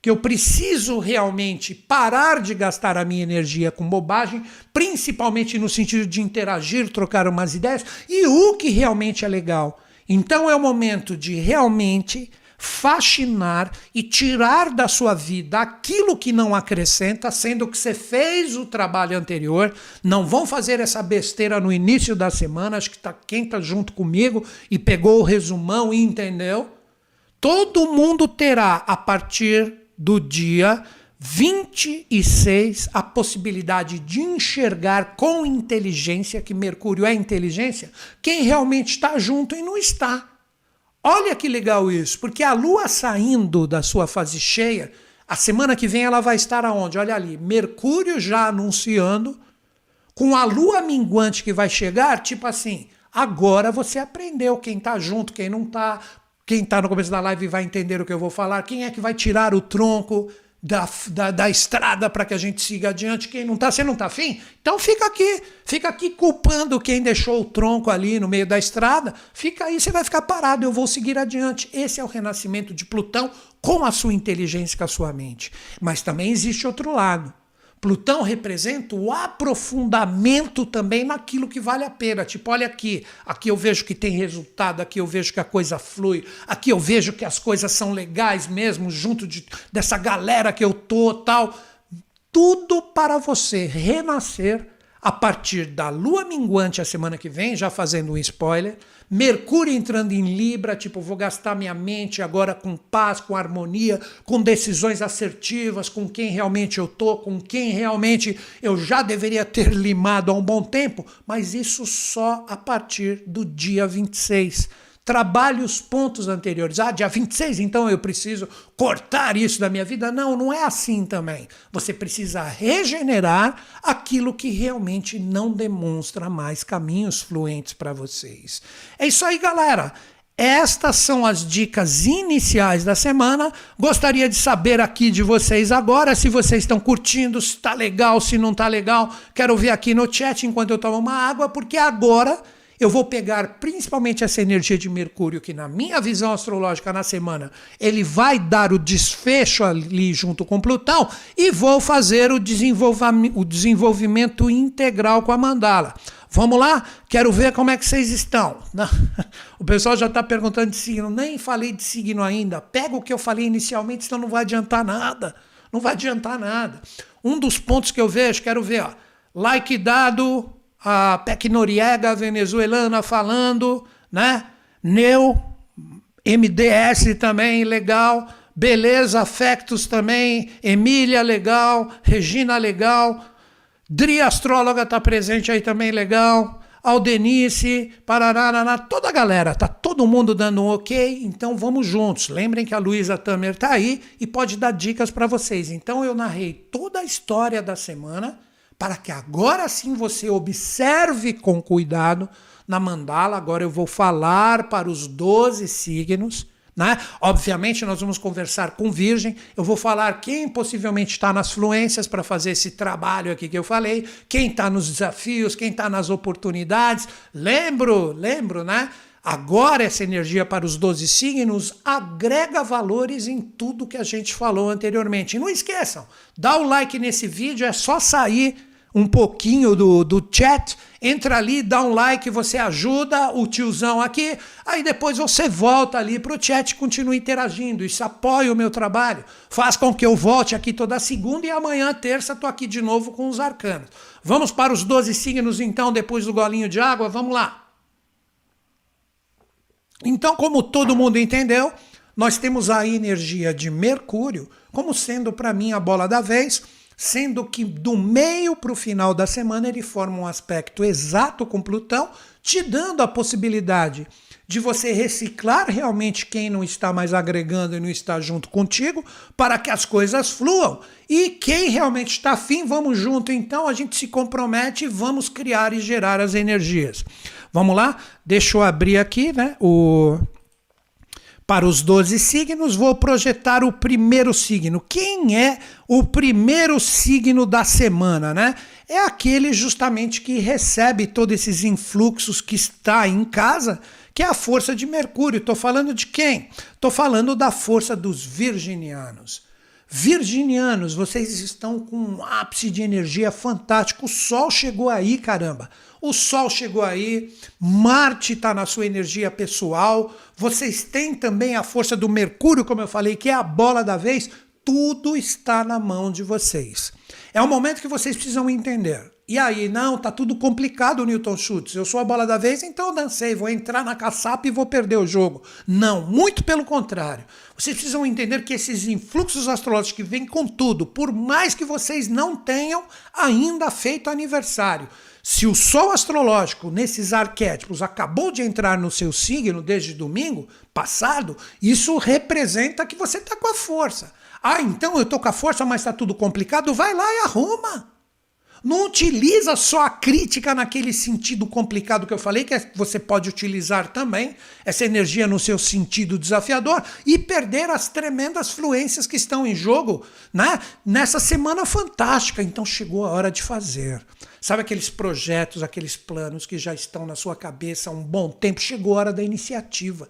que eu preciso realmente parar de gastar a minha energia com bobagem, principalmente no sentido de interagir, trocar umas ideias, e o que realmente é legal. Então é o momento de realmente fascinar e tirar da sua vida aquilo que não acrescenta, sendo que você fez o trabalho anterior. Não vão fazer essa besteira no início da semana. Acho que tá, quem está junto comigo e pegou o resumão e entendeu. Todo mundo terá, a partir do dia 26, a possibilidade de enxergar com inteligência, que Mercúrio é inteligência, quem realmente está junto e não está. Olha que legal isso, porque a Lua saindo da sua fase cheia, a semana que vem ela vai estar aonde? Olha ali, Mercúrio já anunciando, com a Lua minguante que vai chegar, tipo assim, agora você aprendeu quem está junto, quem não está, quem está no começo da live vai entender o que eu vou falar, quem é que vai tirar o tronco, da, da, da estrada para que a gente siga adiante. Quem não está, você não está afim? Então fica aqui, fica aqui culpando quem deixou o tronco ali no meio da estrada. Fica aí, você vai ficar parado, eu vou seguir adiante. Esse é o renascimento de Plutão com a sua inteligência, com a sua mente. Mas também existe outro lado. Plutão representa o aprofundamento também naquilo que vale a pena. Tipo, olha aqui, aqui eu vejo que tem resultado, aqui eu vejo que a coisa flui, aqui eu vejo que as coisas são legais mesmo, junto de, dessa galera que eu tô, tal. Tudo para você renascer a partir da lua minguante a semana que vem, já fazendo um spoiler, Mercúrio entrando em Libra, tipo, vou gastar minha mente agora com paz, com harmonia, com decisões assertivas, com quem realmente eu tô, com quem realmente eu já deveria ter limado há um bom tempo, mas isso só a partir do dia 26 trabalhe os pontos anteriores. Ah, dia 26, então eu preciso cortar isso da minha vida. Não, não é assim também. Você precisa regenerar aquilo que realmente não demonstra mais caminhos fluentes para vocês. É isso aí, galera. Estas são as dicas iniciais da semana. Gostaria de saber aqui de vocês agora se vocês estão curtindo, se está legal, se não está legal. Quero ver aqui no chat enquanto eu tomo uma água, porque agora eu vou pegar principalmente essa energia de Mercúrio, que na minha visão astrológica na semana, ele vai dar o desfecho ali junto com Plutão, e vou fazer o, o desenvolvimento integral com a mandala. Vamos lá? Quero ver como é que vocês estão. O pessoal já está perguntando de signo. Nem falei de signo ainda. Pega o que eu falei inicialmente, senão não vai adiantar nada. Não vai adiantar nada. Um dos pontos que eu vejo, quero ver, ó. Like dado, a Peck Noriega, venezuelana, falando, né? Neu, MDS também, legal. Beleza, Afectos também. Emília, legal. Regina, legal. Dri Astróloga está presente aí também, legal. Aldenice, Parará, toda a galera, tá todo mundo dando um ok, então vamos juntos. Lembrem que a Luísa Tamer tá aí e pode dar dicas para vocês. Então eu narrei toda a história da semana para que agora sim você observe com cuidado na mandala. Agora eu vou falar para os 12 signos né? Obviamente, nós vamos conversar com Virgem. Eu vou falar quem possivelmente está nas fluências para fazer esse trabalho aqui que eu falei, quem está nos desafios, quem está nas oportunidades. Lembro, lembro, né? Agora, essa energia para os 12 signos agrega valores em tudo que a gente falou anteriormente. E não esqueçam, dá o like nesse vídeo, é só sair um pouquinho do, do chat, entra ali, dá um like, você ajuda o tiozão aqui, aí depois você volta ali para o chat e continua interagindo. Isso apoia o meu trabalho, faz com que eu volte aqui toda segunda e amanhã, terça, estou aqui de novo com os arcanos. Vamos para os 12 signos então, depois do golinho de água? Vamos lá. Então, como todo mundo entendeu, nós temos a energia de Mercúrio como sendo para mim a bola da vez sendo que do meio para o final da semana ele forma um aspecto exato com Plutão, te dando a possibilidade de você reciclar realmente quem não está mais agregando e não está junto contigo, para que as coisas fluam. E quem realmente está afim, vamos junto então, a gente se compromete e vamos criar e gerar as energias. Vamos lá? Deixa eu abrir aqui, né? O para os 12 signos, vou projetar o primeiro signo. Quem é o primeiro signo da semana, né? É aquele justamente que recebe todos esses influxos que está em casa, que é a força de Mercúrio. Estou falando de quem? Estou falando da força dos virginianos. Virginianos, vocês estão com um ápice de energia fantástico. O Sol chegou aí, caramba. O Sol chegou aí, Marte está na sua energia pessoal, vocês têm também a força do Mercúrio, como eu falei, que é a bola da vez. Tudo está na mão de vocês. É um momento que vocês precisam entender. E aí, não, tá tudo complicado, Newton Schultz. Eu sou a bola da vez, então eu dancei, vou entrar na caçapa e vou perder o jogo. Não, muito pelo contrário. Vocês precisam entender que esses influxos astrológicos que vêm com tudo, por mais que vocês não tenham ainda feito aniversário, se o Sol astrológico nesses arquétipos acabou de entrar no seu signo desde domingo passado, isso representa que você está com a força. Ah, então eu estou com a força, mas está tudo complicado? Vai lá e arruma. Não utiliza só a crítica naquele sentido complicado que eu falei, que é, você pode utilizar também essa energia no seu sentido desafiador e perder as tremendas fluências que estão em jogo né? nessa semana fantástica. Então chegou a hora de fazer. Sabe aqueles projetos, aqueles planos que já estão na sua cabeça há um bom tempo? Chegou a hora da iniciativa.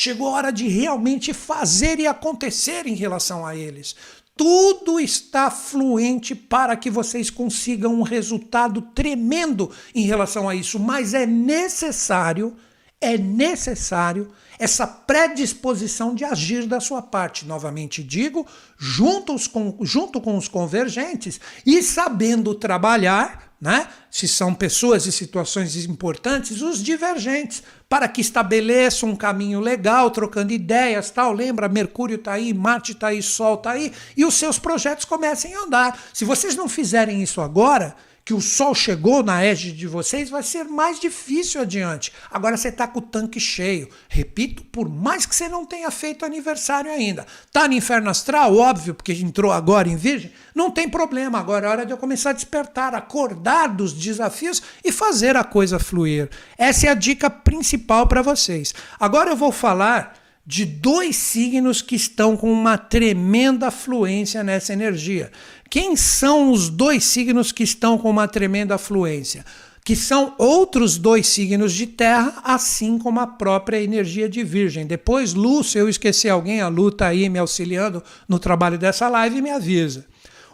Chegou a hora de realmente fazer e acontecer em relação a eles tudo está fluente para que vocês consigam um resultado tremendo em relação a isso, mas é necessário, é necessário essa predisposição de agir da sua parte. Novamente digo, juntos com, junto com os convergentes e sabendo trabalhar né? se são pessoas e situações importantes, os divergentes, para que estabeleçam um caminho legal, trocando ideias, tal. Lembra, Mercúrio está aí, Marte está aí, Sol está aí, e os seus projetos comecem a andar. Se vocês não fizerem isso agora, que o sol chegou na égide de vocês, vai ser mais difícil adiante. Agora você está com o tanque cheio. Repito, por mais que você não tenha feito aniversário ainda. Tá no inferno astral, óbvio, porque entrou agora em virgem, não tem problema. Agora é hora de eu começar a despertar, acordar dos desafios e fazer a coisa fluir. Essa é a dica principal para vocês. Agora eu vou falar de dois signos que estão com uma tremenda fluência nessa energia. Quem são os dois signos que estão com uma tremenda fluência? Que são outros dois signos de terra, assim como a própria energia de Virgem. Depois, Lu, se eu esquecer alguém, a Lu está aí me auxiliando no trabalho dessa live me avisa.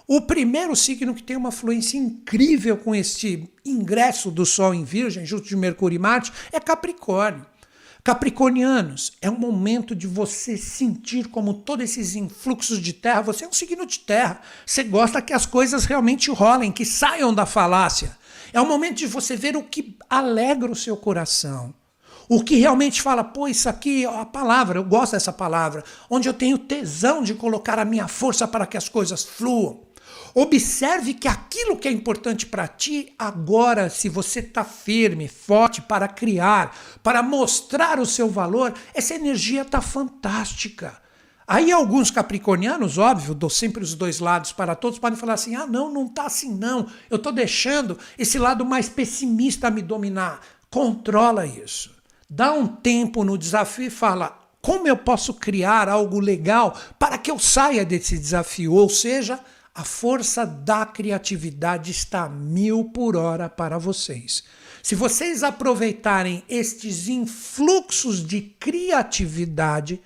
O primeiro signo que tem uma fluência incrível com este ingresso do Sol em Virgem, junto de Mercúrio e Marte, é Capricórnio. Capricornianos, é um momento de você sentir como todos esses influxos de terra. Você é um signo de terra. Você gosta que as coisas realmente rolem, que saiam da falácia. É um momento de você ver o que alegra o seu coração. O que realmente fala, pô, isso aqui a palavra, eu gosto dessa palavra, onde eu tenho tesão de colocar a minha força para que as coisas fluam. Observe que aquilo que é importante para ti, agora, se você está firme, forte para criar, para mostrar o seu valor, essa energia está fantástica. Aí alguns capricornianos, óbvio, dou sempre os dois lados para todos, podem falar assim: ah, não, não está assim, não. Eu estou deixando esse lado mais pessimista me dominar. Controla isso. Dá um tempo no desafio e fala: como eu posso criar algo legal para que eu saia desse desafio? Ou seja, a força da criatividade está mil por hora para vocês. Se vocês aproveitarem estes influxos de criatividade,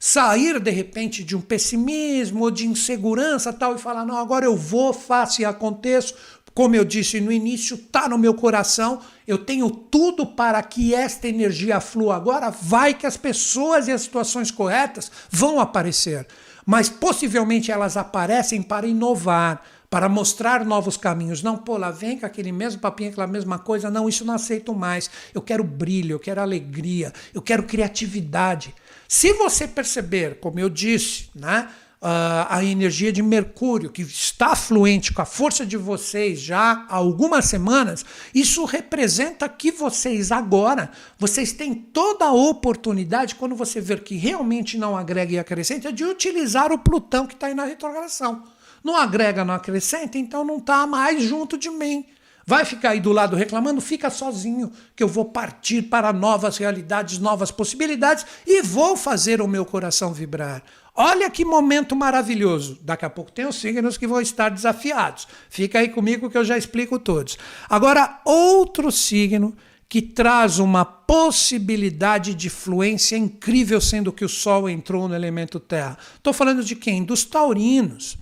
sair de repente de um pessimismo ou de insegurança tal e falar: não, agora eu vou, faço e aconteço. Como eu disse no início, está no meu coração, eu tenho tudo para que esta energia flua agora. Vai que as pessoas e as situações corretas vão aparecer mas possivelmente elas aparecem para inovar, para mostrar novos caminhos. Não, pô, lá vem com aquele mesmo papinho, aquela mesma coisa. Não, isso não aceito mais. Eu quero brilho, eu quero alegria, eu quero criatividade. Se você perceber, como eu disse, né? A energia de Mercúrio, que está fluente com a força de vocês já há algumas semanas, isso representa que vocês agora, vocês têm toda a oportunidade, quando você ver que realmente não agrega e acrescenta, de utilizar o Plutão que está aí na retrogradação. Não agrega, não acrescenta, então não está mais junto de mim. Vai ficar aí do lado reclamando? Fica sozinho, que eu vou partir para novas realidades, novas possibilidades e vou fazer o meu coração vibrar. Olha que momento maravilhoso. Daqui a pouco tem os signos que vão estar desafiados. Fica aí comigo que eu já explico todos. Agora, outro signo que traz uma possibilidade de fluência incrível, sendo que o Sol entrou no elemento Terra. Estou falando de quem? Dos taurinos.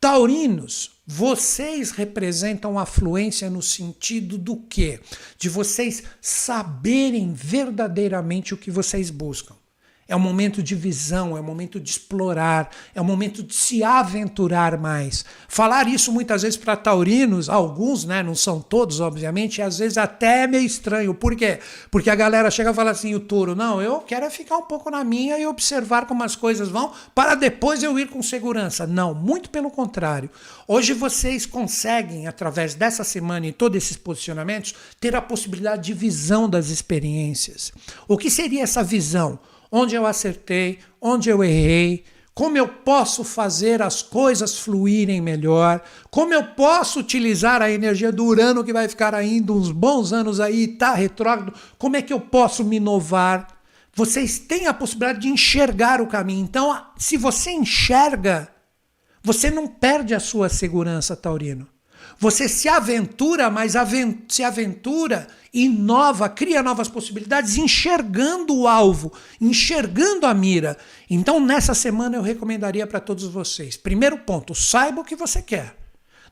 Taurinos, vocês representam a fluência no sentido do quê? De vocês saberem verdadeiramente o que vocês buscam. É um momento de visão, é um momento de explorar, é um momento de se aventurar mais. Falar isso muitas vezes para taurinos, alguns, né, não são todos, obviamente, e às vezes até é meio estranho. Por quê? Porque a galera chega e fala assim: o touro, não, eu quero é ficar um pouco na minha e observar como as coisas vão, para depois eu ir com segurança. Não, muito pelo contrário. Hoje vocês conseguem, através dessa semana e todos esses posicionamentos, ter a possibilidade de visão das experiências. O que seria essa visão? Onde eu acertei, onde eu errei, como eu posso fazer as coisas fluírem melhor, como eu posso utilizar a energia do Urano que vai ficar ainda uns bons anos aí, tá retrógrado, como é que eu posso me inovar? Vocês têm a possibilidade de enxergar o caminho. Então, se você enxerga, você não perde a sua segurança, Taurino. Você se aventura, mas se aventura, inova, cria novas possibilidades, enxergando o alvo, enxergando a mira. Então, nessa semana, eu recomendaria para todos vocês: primeiro ponto, saiba o que você quer.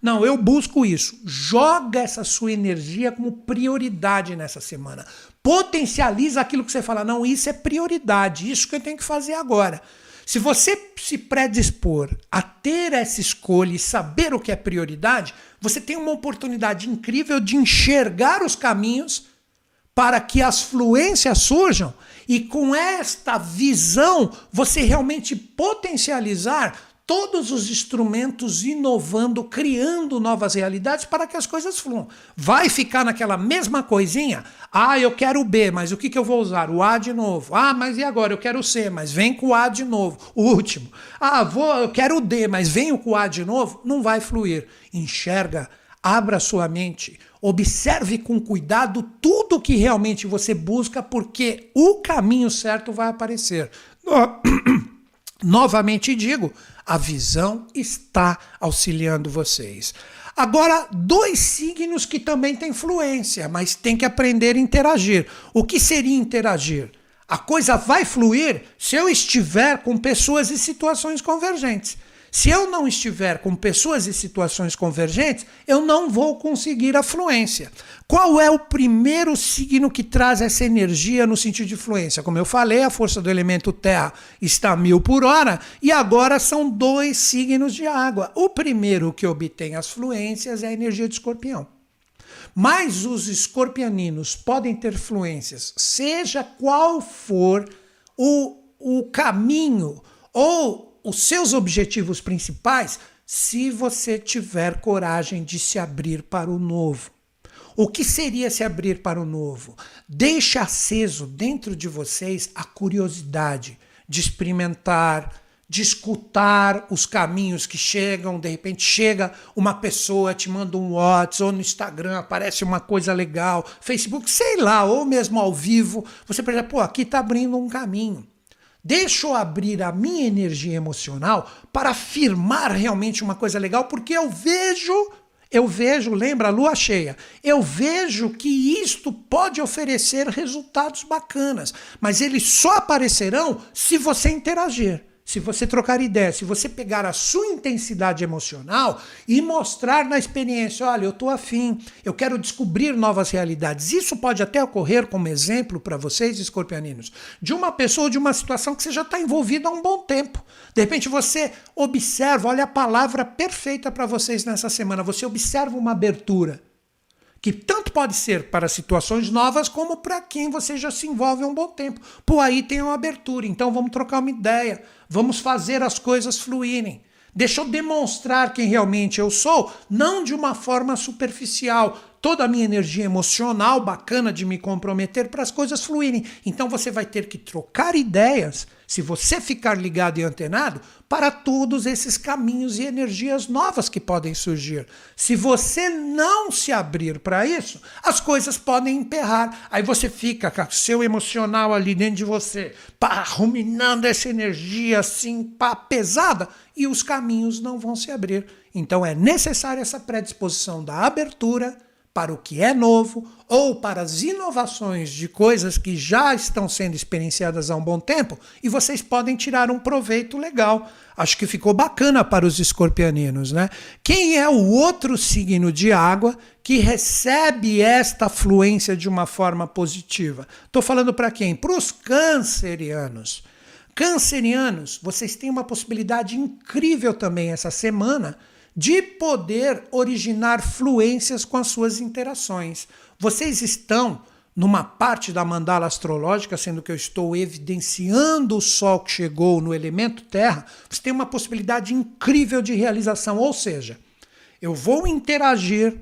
Não, eu busco isso. Joga essa sua energia como prioridade nessa semana. Potencializa aquilo que você fala. Não, isso é prioridade, isso que eu tenho que fazer agora. Se você se predispor a ter essa escolha e saber o que é prioridade, você tem uma oportunidade incrível de enxergar os caminhos para que as fluências surjam e com esta visão você realmente potencializar todos os instrumentos inovando, criando novas realidades para que as coisas fluam. Vai ficar naquela mesma coisinha? Ah, eu quero o B, mas o que, que eu vou usar? O A de novo. Ah, mas e agora? Eu quero o C, mas vem com o A de novo. O último. Ah, vou, eu quero o D, mas venho com o A de novo. Não vai fluir. Enxerga, abra sua mente, observe com cuidado tudo que realmente você busca, porque o caminho certo vai aparecer. Novamente digo, a visão está auxiliando vocês. Agora, dois signos que também têm influência, mas tem que aprender a interagir. O que seria interagir? A coisa vai fluir se eu estiver com pessoas e situações convergentes. Se eu não estiver com pessoas e situações convergentes, eu não vou conseguir a fluência. Qual é o primeiro signo que traz essa energia no sentido de fluência? Como eu falei, a força do elemento terra está mil por hora e agora são dois signos de água. O primeiro que obtém as fluências é a energia de escorpião. Mas os escorpianinos podem ter fluências, seja qual for o, o caminho ou os seus objetivos principais se você tiver coragem de se abrir para o novo. O que seria se abrir para o novo? Deixe aceso dentro de vocês a curiosidade de experimentar, de escutar os caminhos que chegam. De repente chega uma pessoa, te manda um WhatsApp, ou no Instagram aparece uma coisa legal, Facebook, sei lá, ou mesmo ao vivo. Você pensa, pô, aqui está abrindo um caminho. Deixa eu abrir a minha energia emocional para afirmar realmente uma coisa legal, porque eu vejo, eu vejo, lembra, a lua cheia, eu vejo que isto pode oferecer resultados bacanas, mas eles só aparecerão se você interagir se você trocar ideia, se você pegar a sua intensidade emocional e mostrar na experiência, olha, eu estou afim, eu quero descobrir novas realidades. Isso pode até ocorrer como exemplo para vocês, escorpianinos, de uma pessoa de uma situação que você já está envolvido há um bom tempo. De repente você observa, olha a palavra perfeita para vocês nessa semana, você observa uma abertura que tanto pode ser para situações novas como para quem você já se envolve há um bom tempo. Por aí tem uma abertura, então vamos trocar uma ideia, vamos fazer as coisas fluírem. Deixa eu demonstrar quem realmente eu sou, não de uma forma superficial, toda a minha energia emocional bacana de me comprometer para as coisas fluírem. Então você vai ter que trocar ideias, se você ficar ligado e antenado, para todos esses caminhos e energias novas que podem surgir. Se você não se abrir para isso, as coisas podem emperrar. Aí você fica com o seu emocional ali dentro de você, pá, ruminando essa energia assim, pá, pesada, e os caminhos não vão se abrir. Então é necessária essa predisposição da abertura para o que é novo ou para as inovações de coisas que já estão sendo experienciadas há um bom tempo e vocês podem tirar um proveito legal. Acho que ficou bacana para os escorpianinos, né? Quem é o outro signo de água que recebe esta fluência de uma forma positiva? Estou falando para quem? Para os cancerianos. Cancerianos, vocês têm uma possibilidade incrível também essa semana de poder originar fluências com as suas interações. Vocês estão numa parte da mandala astrológica, sendo que eu estou evidenciando o Sol que chegou no elemento Terra, você tem uma possibilidade incrível de realização. Ou seja, eu vou interagir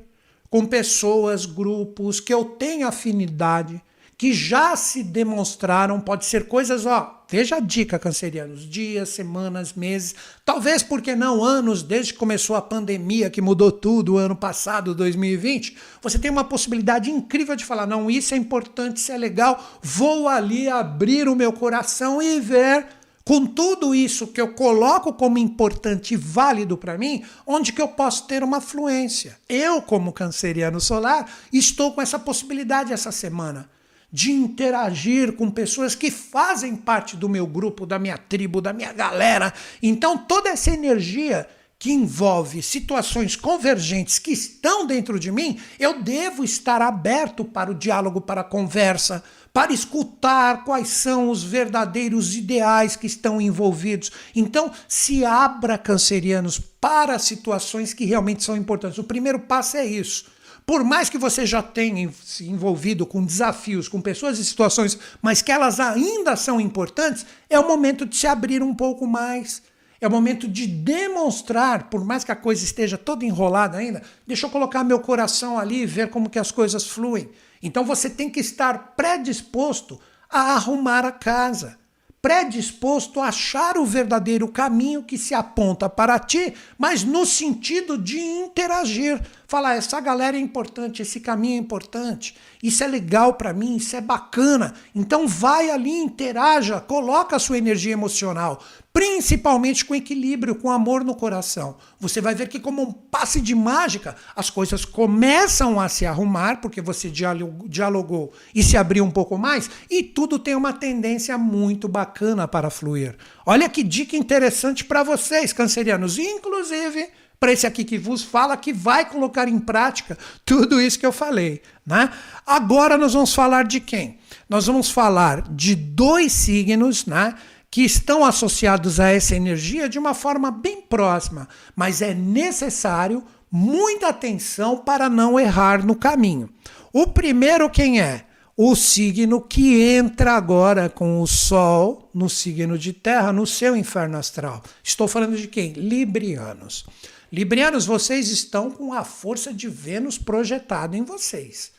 com pessoas, grupos que eu tenho afinidade, que já se demonstraram, pode ser coisas, ó, veja a dica, cancerianos, dias, semanas, meses, talvez, porque não, anos, desde que começou a pandemia, que mudou tudo, o ano passado, 2020, você tem uma possibilidade incrível de falar, não, isso é importante, isso é legal, vou ali abrir o meu coração e ver com tudo isso que eu coloco como importante e válido para mim, onde que eu posso ter uma fluência. Eu, como canceriano solar, estou com essa possibilidade essa semana de interagir com pessoas que fazem parte do meu grupo, da minha tribo, da minha galera. Então, toda essa energia que envolve situações convergentes que estão dentro de mim, eu devo estar aberto para o diálogo, para a conversa, para escutar quais são os verdadeiros ideais que estão envolvidos. Então, se abra, cancerianos, para situações que realmente são importantes. O primeiro passo é isso por mais que você já tenha se envolvido com desafios, com pessoas e situações, mas que elas ainda são importantes, é o momento de se abrir um pouco mais. É o momento de demonstrar, por mais que a coisa esteja toda enrolada ainda, deixa eu colocar meu coração ali e ver como que as coisas fluem. Então você tem que estar predisposto a arrumar a casa predisposto a achar o verdadeiro caminho que se aponta para ti, mas no sentido de interagir. Falar, essa galera é importante, esse caminho é importante, isso é legal para mim, isso é bacana. Então vai ali, interaja, coloca a sua energia emocional, principalmente com equilíbrio, com amor no coração. Você vai ver que, como um passe de mágica, as coisas começam a se arrumar, porque você dialogou e se abriu um pouco mais, e tudo tem uma tendência muito bacana para fluir. Olha que dica interessante para vocês, cancerianos, inclusive para esse aqui que vos fala, que vai colocar em prática tudo isso que eu falei. Né? Agora nós vamos falar de quem? Nós vamos falar de dois signos, né? que estão associados a essa energia de uma forma bem próxima, mas é necessário muita atenção para não errar no caminho. O primeiro quem é? O signo que entra agora com o Sol no signo de Terra, no seu inferno astral. Estou falando de quem? Librianos. Librianos, vocês estão com a força de Vênus projetada em vocês.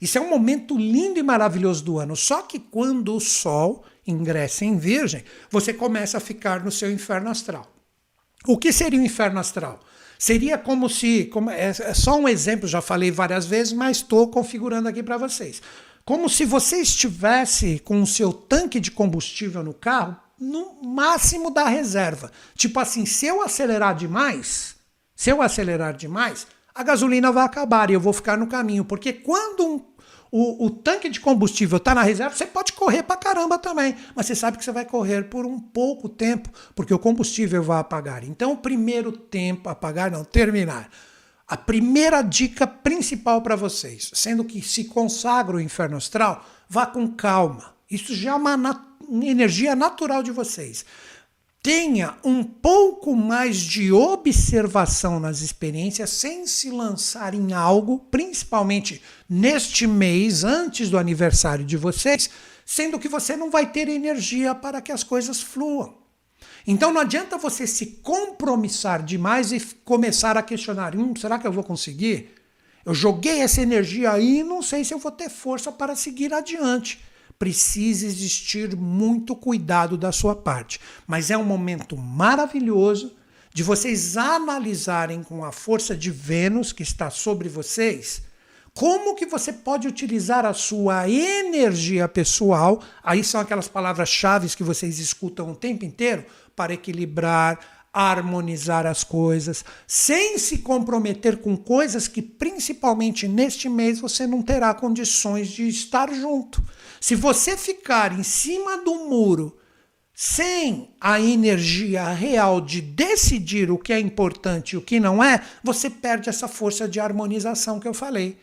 Isso é um momento lindo e maravilhoso do ano. Só que quando o Sol ingressa em Virgem, você começa a ficar no seu inferno astral. O que seria o inferno astral? Seria como se, como, é, é só um exemplo, já falei várias vezes, mas estou configurando aqui para vocês. Como se você estivesse com o seu tanque de combustível no carro no máximo da reserva. Tipo assim, se eu acelerar demais, se eu acelerar demais, a gasolina vai acabar e eu vou ficar no caminho. Porque quando um o, o tanque de combustível está na reserva, você pode correr para caramba também, mas você sabe que você vai correr por um pouco tempo, porque o combustível vai apagar. Então, o primeiro tempo, apagar não, terminar. A primeira dica principal para vocês, sendo que se consagra o inferno astral, vá com calma. Isso já é uma nat energia natural de vocês tenha um pouco mais de observação nas experiências sem se lançar em algo, principalmente neste mês, antes do aniversário de vocês, sendo que você não vai ter energia para que as coisas fluam. Então não adianta você se compromissar demais e começar a questionar: hum, será que eu vou conseguir? Eu joguei essa energia aí e não sei se eu vou ter força para seguir adiante precisa existir muito cuidado da sua parte. Mas é um momento maravilhoso de vocês analisarem com a força de Vênus que está sobre vocês, como que você pode utilizar a sua energia pessoal, aí são aquelas palavras-chave que vocês escutam o tempo inteiro, para equilibrar, harmonizar as coisas, sem se comprometer com coisas que, principalmente neste mês, você não terá condições de estar junto. Se você ficar em cima do muro sem a energia real de decidir o que é importante e o que não é, você perde essa força de harmonização que eu falei.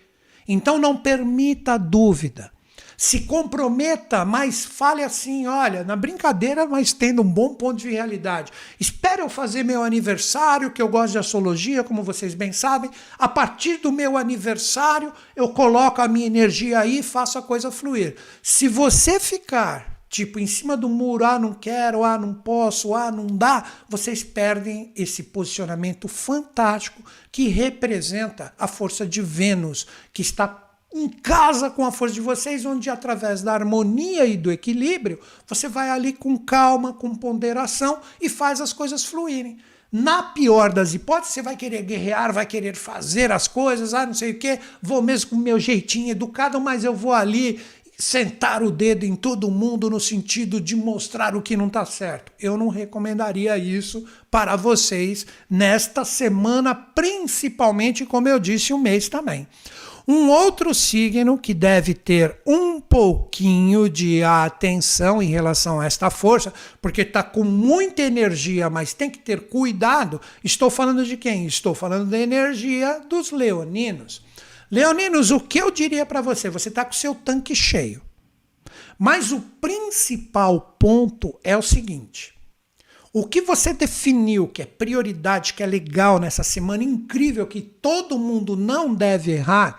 Então não permita dúvida se comprometa, mas fale assim: olha, na brincadeira, mas tendo um bom ponto de realidade. Espere eu fazer meu aniversário, que eu gosto de astrologia, como vocês bem sabem. A partir do meu aniversário, eu coloco a minha energia aí e faço a coisa fluir. Se você ficar tipo em cima do muro, ah, não quero, ah, não posso, ah, não dá, vocês perdem esse posicionamento fantástico que representa a força de Vênus, que está em casa com a força de vocês, onde através da harmonia e do equilíbrio, você vai ali com calma, com ponderação e faz as coisas fluírem. Na pior das hipóteses, você vai querer guerrear, vai querer fazer as coisas, ah, não sei o quê, vou mesmo com o meu jeitinho educado, mas eu vou ali sentar o dedo em todo mundo no sentido de mostrar o que não está certo. Eu não recomendaria isso para vocês nesta semana, principalmente, como eu disse, o um mês também. Um outro signo que deve ter um pouquinho de atenção em relação a esta força, porque está com muita energia, mas tem que ter cuidado. Estou falando de quem? Estou falando da energia dos leoninos. Leoninos, o que eu diria para você? Você está com seu tanque cheio. Mas o principal ponto é o seguinte: o que você definiu que é prioridade, que é legal nessa semana incrível, que todo mundo não deve errar,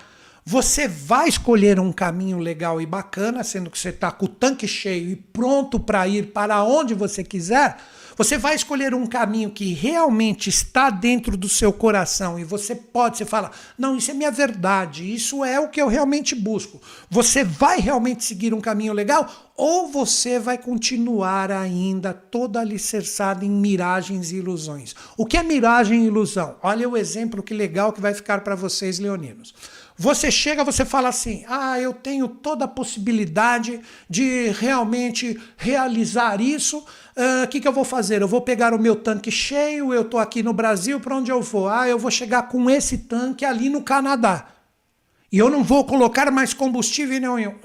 você vai escolher um caminho legal e bacana, sendo que você está com o tanque cheio e pronto para ir para onde você quiser. Você vai escolher um caminho que realmente está dentro do seu coração e você pode, você fala, não, isso é minha verdade, isso é o que eu realmente busco. Você vai realmente seguir um caminho legal ou você vai continuar ainda toda alicerçada em miragens e ilusões. O que é miragem e ilusão? Olha o exemplo que legal que vai ficar para vocês, leoninos. Você chega, você fala assim: ah, eu tenho toda a possibilidade de realmente realizar isso. O uh, que, que eu vou fazer? Eu vou pegar o meu tanque cheio, eu estou aqui no Brasil, para onde eu vou? Ah, eu vou chegar com esse tanque ali no Canadá. E eu não vou colocar mais combustível nenhum.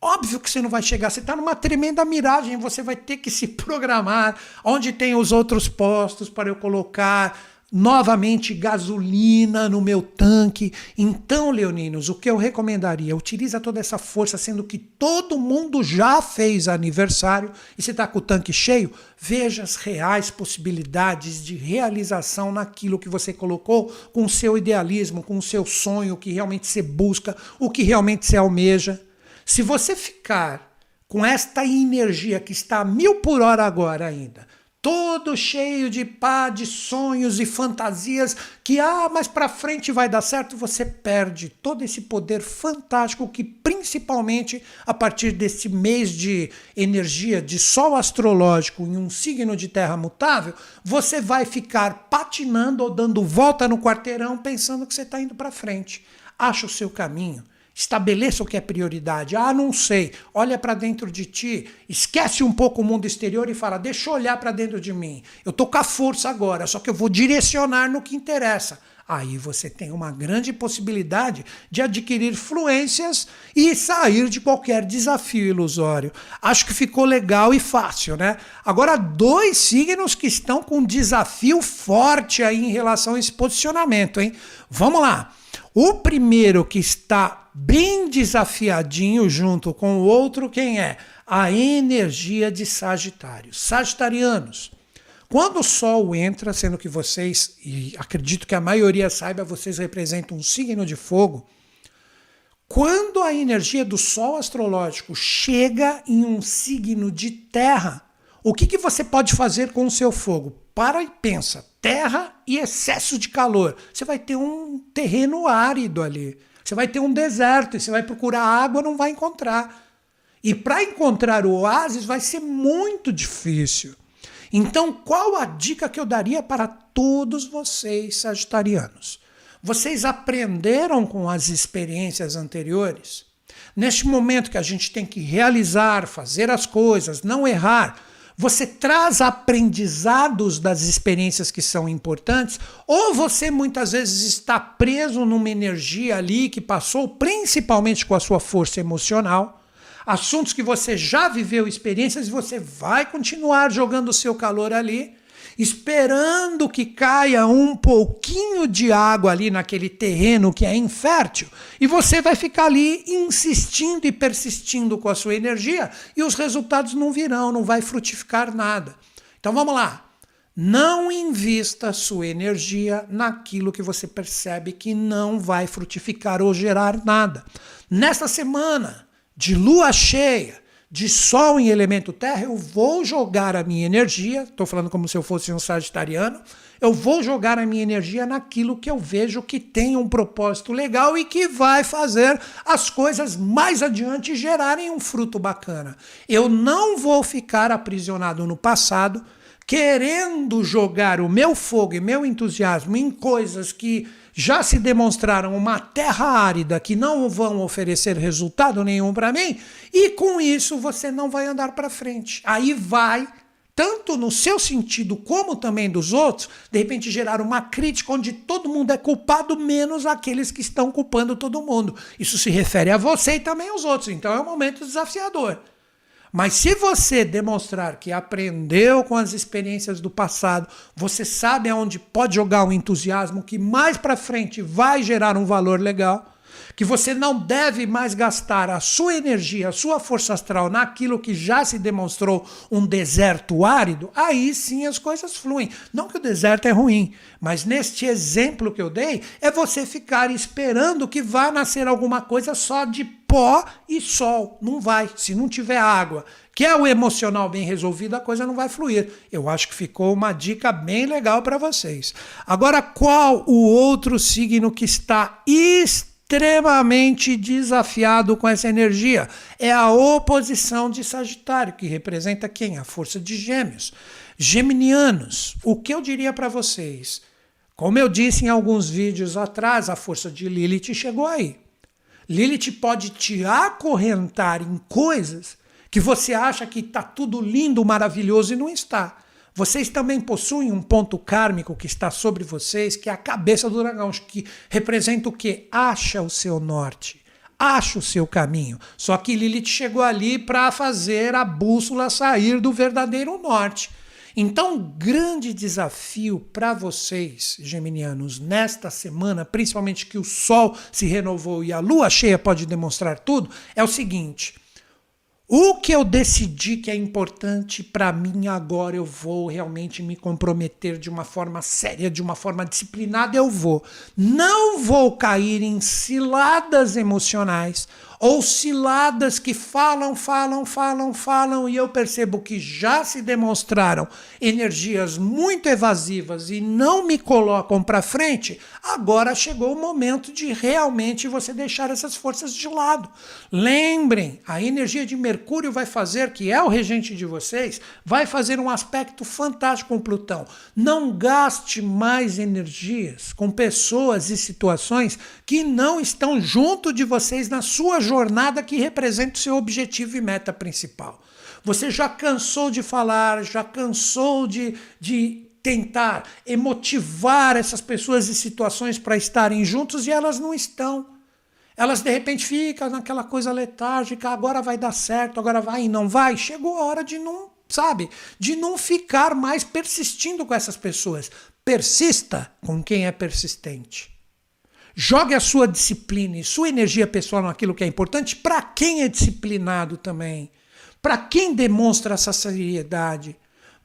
Óbvio que você não vai chegar, você está numa tremenda miragem, você vai ter que se programar. Onde tem os outros postos para eu colocar? Novamente gasolina no meu tanque. Então, leoninos, o que eu recomendaria? Utiliza toda essa força, sendo que todo mundo já fez aniversário e você está com o tanque cheio, veja as reais possibilidades de realização naquilo que você colocou com o seu idealismo, com o seu sonho, o que realmente você busca, o que realmente você almeja. Se você ficar com esta energia que está a mil por hora agora ainda, todo cheio de pá, de sonhos e fantasias que ah, mas para frente vai dar certo, você perde todo esse poder fantástico que principalmente a partir desse mês de energia de sol astrológico em um signo de terra mutável, você vai ficar patinando ou dando volta no quarteirão pensando que você está indo para frente. Acha o seu caminho Estabeleça o que é prioridade. Ah, não sei. Olha para dentro de ti, esquece um pouco o mundo exterior e fala: deixa eu olhar para dentro de mim. Eu tô com a força agora, só que eu vou direcionar no que interessa. Aí você tem uma grande possibilidade de adquirir fluências e sair de qualquer desafio ilusório. Acho que ficou legal e fácil, né? Agora, dois signos que estão com um desafio forte aí em relação a esse posicionamento, hein? Vamos lá. O primeiro que está bem desafiadinho junto com o outro, quem é? A energia de Sagitário. Sagitarianos. Quando o Sol entra, sendo que vocês, e acredito que a maioria saiba, vocês representam um signo de fogo. Quando a energia do Sol astrológico chega em um signo de terra, o que, que você pode fazer com o seu fogo? Para e pensa: terra e excesso de calor. Você vai ter um terreno árido ali. Você vai ter um deserto e você vai procurar água, não vai encontrar. E para encontrar o oásis vai ser muito difícil. Então, qual a dica que eu daria para todos vocês, sagitarianos? Vocês aprenderam com as experiências anteriores? Neste momento que a gente tem que realizar, fazer as coisas, não errar, você traz aprendizados das experiências que são importantes, ou você muitas vezes está preso numa energia ali que passou principalmente com a sua força emocional, assuntos que você já viveu experiências e você vai continuar jogando o seu calor ali esperando que caia um pouquinho de água ali naquele terreno que é infértil, e você vai ficar ali insistindo e persistindo com a sua energia, e os resultados não virão, não vai frutificar nada. Então vamos lá. Não invista sua energia naquilo que você percebe que não vai frutificar ou gerar nada. Nesta semana de lua cheia, de Sol em elemento terra, eu vou jogar a minha energia, estou falando como se eu fosse um sagitariano, eu vou jogar a minha energia naquilo que eu vejo que tem um propósito legal e que vai fazer as coisas mais adiante gerarem um fruto bacana. Eu não vou ficar aprisionado no passado, querendo jogar o meu fogo e meu entusiasmo em coisas que já se demonstraram uma terra árida que não vão oferecer resultado nenhum para mim, e com isso você não vai andar para frente. Aí vai, tanto no seu sentido como também dos outros, de repente gerar uma crítica onde todo mundo é culpado, menos aqueles que estão culpando todo mundo. Isso se refere a você e também aos outros. Então é um momento desafiador. Mas se você demonstrar que aprendeu com as experiências do passado, você sabe aonde pode jogar um entusiasmo que mais para frente vai gerar um valor legal. Que você não deve mais gastar a sua energia, a sua força astral naquilo que já se demonstrou um deserto árido, aí sim as coisas fluem. Não que o deserto é ruim, mas neste exemplo que eu dei, é você ficar esperando que vá nascer alguma coisa só de pó e sol. Não vai. Se não tiver água, que é o emocional bem resolvido, a coisa não vai fluir. Eu acho que ficou uma dica bem legal para vocês. Agora, qual o outro signo que está extremamente desafiado com essa energia? É a oposição de Sagitário, que representa quem? A força de Gêmeos. Geminianos, o que eu diria para vocês? Como eu disse em alguns vídeos atrás, a força de Lilith chegou aí. Lilith pode te acorrentar em coisas que você acha que está tudo lindo, maravilhoso e não está. Vocês também possuem um ponto kármico que está sobre vocês, que é a cabeça do dragão, que representa o que? Acha o seu norte, acha o seu caminho. Só que Lilith chegou ali para fazer a bússola sair do verdadeiro norte. Então, um grande desafio para vocês, geminianos, nesta semana, principalmente que o Sol se renovou e a Lua cheia pode demonstrar tudo, é o seguinte: o que eu decidi que é importante para mim agora, eu vou realmente me comprometer de uma forma séria, de uma forma disciplinada, eu vou. Não vou cair em ciladas emocionais ou ciladas que falam, falam, falam, falam e eu percebo que já se demonstraram energias muito evasivas e não me colocam para frente, agora chegou o momento de realmente você deixar essas forças de lado. Lembrem, a energia de Mercúrio vai fazer, que é o regente de vocês, vai fazer um aspecto fantástico com Plutão. Não gaste mais energias com pessoas e situações que não estão junto de vocês na sua jornada jornada que representa o seu objetivo e meta principal. Você já cansou de falar, já cansou de, de tentar emotivar essas pessoas e situações para estarem juntos e elas não estão. Elas de repente ficam naquela coisa letárgica, agora vai dar certo, agora vai e não vai. Chegou a hora de não, sabe, de não ficar mais persistindo com essas pessoas. Persista com quem é persistente. Jogue a sua disciplina e sua energia pessoal naquilo que é importante para quem é disciplinado também. Para quem demonstra essa seriedade.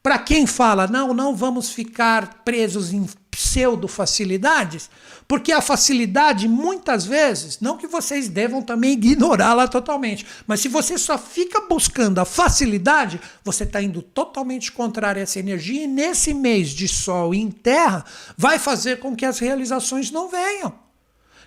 Para quem fala, não, não vamos ficar presos em pseudo-facilidades, porque a facilidade, muitas vezes, não que vocês devam também ignorá-la totalmente, mas se você só fica buscando a facilidade, você está indo totalmente contrário a essa energia, e nesse mês de sol em terra, vai fazer com que as realizações não venham.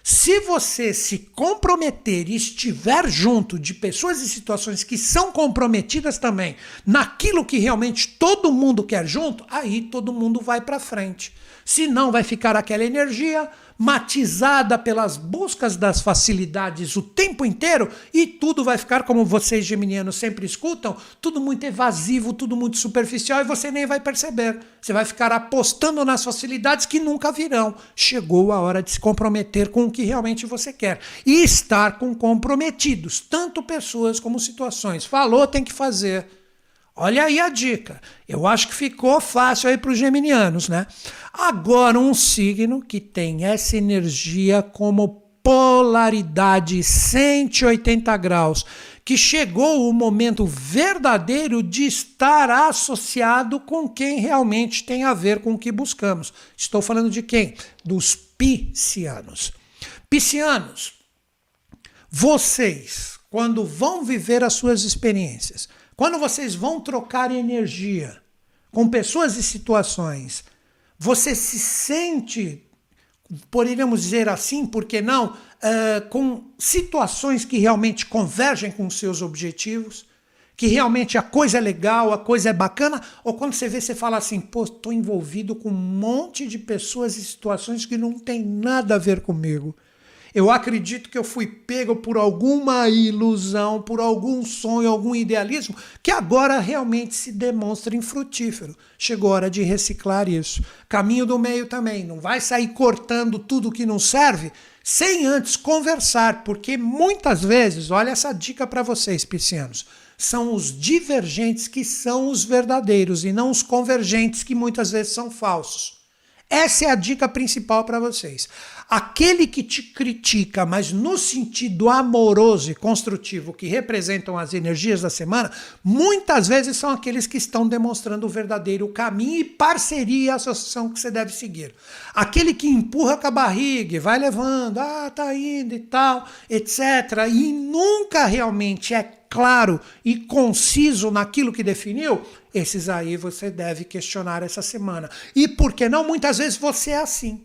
Se você se comprometer e estiver junto de pessoas e situações que são comprometidas também naquilo que realmente todo mundo quer junto, aí todo mundo vai para frente. Se não, vai ficar aquela energia matizada pelas buscas das facilidades o tempo inteiro e tudo vai ficar, como vocês geminianos sempre escutam, tudo muito evasivo, tudo muito superficial e você nem vai perceber. Você vai ficar apostando nas facilidades que nunca virão. Chegou a hora de se comprometer com o que realmente você quer e estar com comprometidos, tanto pessoas como situações. Falou, tem que fazer. Olha aí a dica. Eu acho que ficou fácil aí para os geminianos, né? Agora, um signo que tem essa energia como polaridade 180 graus, que chegou o momento verdadeiro de estar associado com quem realmente tem a ver com o que buscamos. Estou falando de quem? Dos piscianos. Piscianos, vocês, quando vão viver as suas experiências, quando vocês vão trocar energia com pessoas e situações, você se sente, poderíamos dizer assim, por que não, uh, com situações que realmente convergem com seus objetivos, que realmente a coisa é legal, a coisa é bacana, ou quando você vê, você fala assim, pô, estou envolvido com um monte de pessoas e situações que não tem nada a ver comigo. Eu acredito que eu fui pego por alguma ilusão, por algum sonho, algum idealismo, que agora realmente se demonstra infrutífero. Chegou a hora de reciclar isso. Caminho do meio também. Não vai sair cortando tudo que não serve sem antes conversar, porque muitas vezes, olha essa dica para vocês, piscianos, são os divergentes que são os verdadeiros e não os convergentes que muitas vezes são falsos. Essa é a dica principal para vocês. Aquele que te critica, mas no sentido amoroso e construtivo que representam as energias da semana, muitas vezes são aqueles que estão demonstrando o verdadeiro caminho e parceria e associação que você deve seguir. Aquele que empurra com a barriga e vai levando, ah, tá indo e tal, etc. E nunca realmente é claro e conciso naquilo que definiu, esses aí você deve questionar essa semana. E por que não? Muitas vezes você é assim.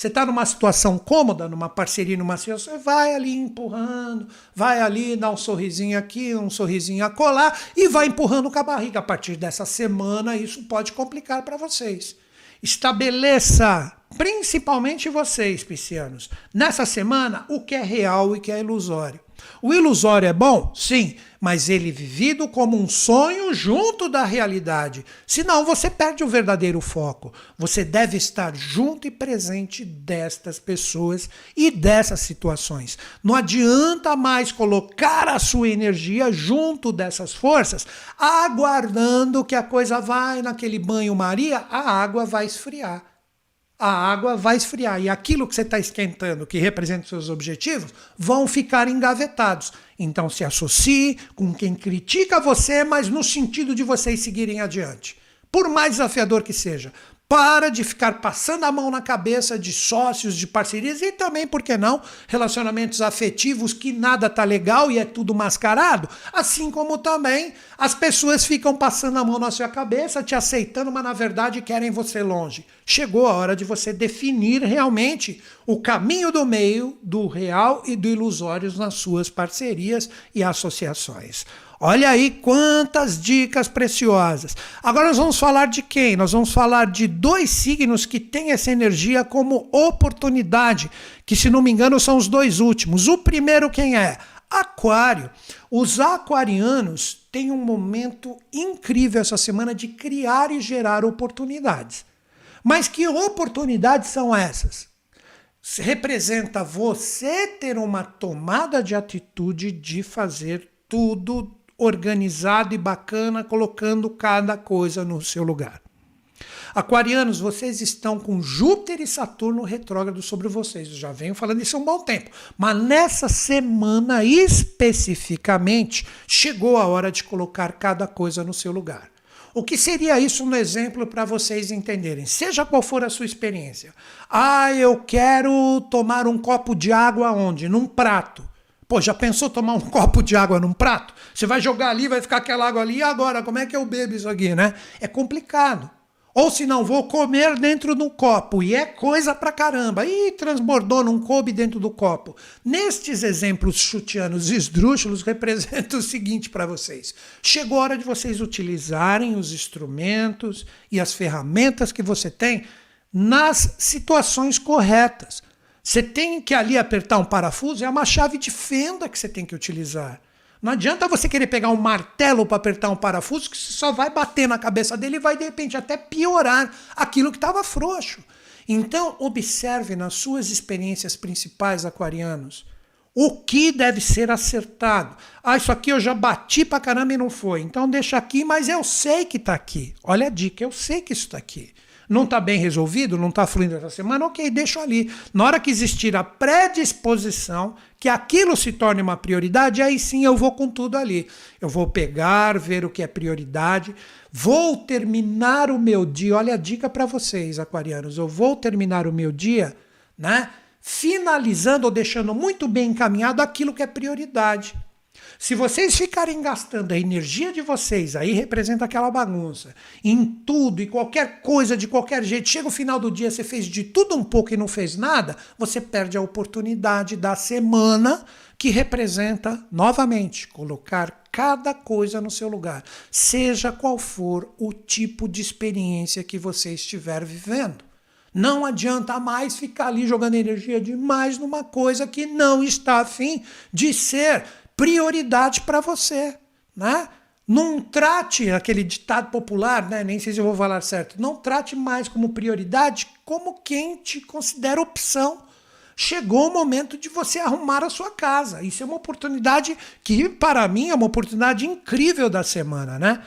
Você está numa situação cômoda, numa parceria, numa situação, você vai ali empurrando, vai ali dar um sorrisinho aqui, um sorrisinho acolá e vai empurrando com a barriga. A partir dessa semana, isso pode complicar para vocês. Estabeleça, principalmente vocês, piscianos, nessa semana, o que é real e o que é ilusório. O ilusório é bom? Sim, mas ele vivido como um sonho junto da realidade. Senão você perde o verdadeiro foco. Você deve estar junto e presente destas pessoas e dessas situações. Não adianta mais colocar a sua energia junto dessas forças, aguardando que a coisa vai naquele banho-maria, a água vai esfriar a água vai esfriar e aquilo que você está esquentando, que representa os seus objetivos, vão ficar engavetados. Então se associe com quem critica você, mas no sentido de vocês seguirem adiante. Por mais desafiador que seja, para de ficar passando a mão na cabeça de sócios, de parcerias e também, por que não, relacionamentos afetivos que nada tá legal e é tudo mascarado. Assim como também as pessoas ficam passando a mão na sua cabeça, te aceitando, mas na verdade querem você longe. Chegou a hora de você definir realmente o caminho do meio do real e do ilusório nas suas parcerias e associações. Olha aí quantas dicas preciosas. Agora nós vamos falar de quem? Nós vamos falar de dois signos que têm essa energia como oportunidade, que se não me engano são os dois últimos. O primeiro quem é? Aquário. Os aquarianos têm um momento incrível essa semana de criar e gerar oportunidades. Mas que oportunidades são essas? Representa você ter uma tomada de atitude de fazer tudo organizado e bacana, colocando cada coisa no seu lugar. Aquarianos, vocês estão com Júpiter e Saturno retrógrado sobre vocês. Eu já venho falando isso há um bom tempo. Mas nessa semana especificamente, chegou a hora de colocar cada coisa no seu lugar. O que seria isso no exemplo para vocês entenderem? Seja qual for a sua experiência. Ah, eu quero tomar um copo de água onde? Num prato. Pô, já pensou tomar um copo de água num prato? Você vai jogar ali, vai ficar aquela água ali, e agora, como é que eu bebo isso aqui, né? É complicado. Ou se não, vou comer dentro do copo, e é coisa pra caramba. Ih, transbordou, não coube dentro do copo. Nestes exemplos chutianos esdrúxulos, representa o seguinte para vocês. Chegou a hora de vocês utilizarem os instrumentos e as ferramentas que você tem nas situações corretas. Você tem que ali apertar um parafuso, é uma chave de fenda que você tem que utilizar. Não adianta você querer pegar um martelo para apertar um parafuso, que você só vai bater na cabeça dele e vai de repente até piorar aquilo que estava frouxo. Então, observe nas suas experiências principais, aquarianos, o que deve ser acertado. Ah, isso aqui eu já bati para caramba e não foi. Então deixa aqui, mas eu sei que está aqui. Olha a dica, eu sei que isso está aqui não está bem resolvido, não está fluindo essa semana, ok, deixo ali. Na hora que existir a predisposição, que aquilo se torne uma prioridade, aí sim eu vou com tudo ali. Eu vou pegar, ver o que é prioridade, vou terminar o meu dia. Olha a dica para vocês, aquarianos. Eu vou terminar o meu dia, né? Finalizando ou deixando muito bem encaminhado aquilo que é prioridade. Se vocês ficarem gastando a energia de vocês, aí representa aquela bagunça, em tudo e qualquer coisa de qualquer jeito, chega o final do dia, você fez de tudo um pouco e não fez nada, você perde a oportunidade da semana que representa, novamente, colocar cada coisa no seu lugar, seja qual for o tipo de experiência que você estiver vivendo. Não adianta mais ficar ali jogando energia demais numa coisa que não está afim de ser prioridade para você, né? Não trate aquele ditado popular, né? nem sei se eu vou falar certo, não trate mais como prioridade como quem te considera opção. Chegou o momento de você arrumar a sua casa. Isso é uma oportunidade que, para mim, é uma oportunidade incrível da semana, né?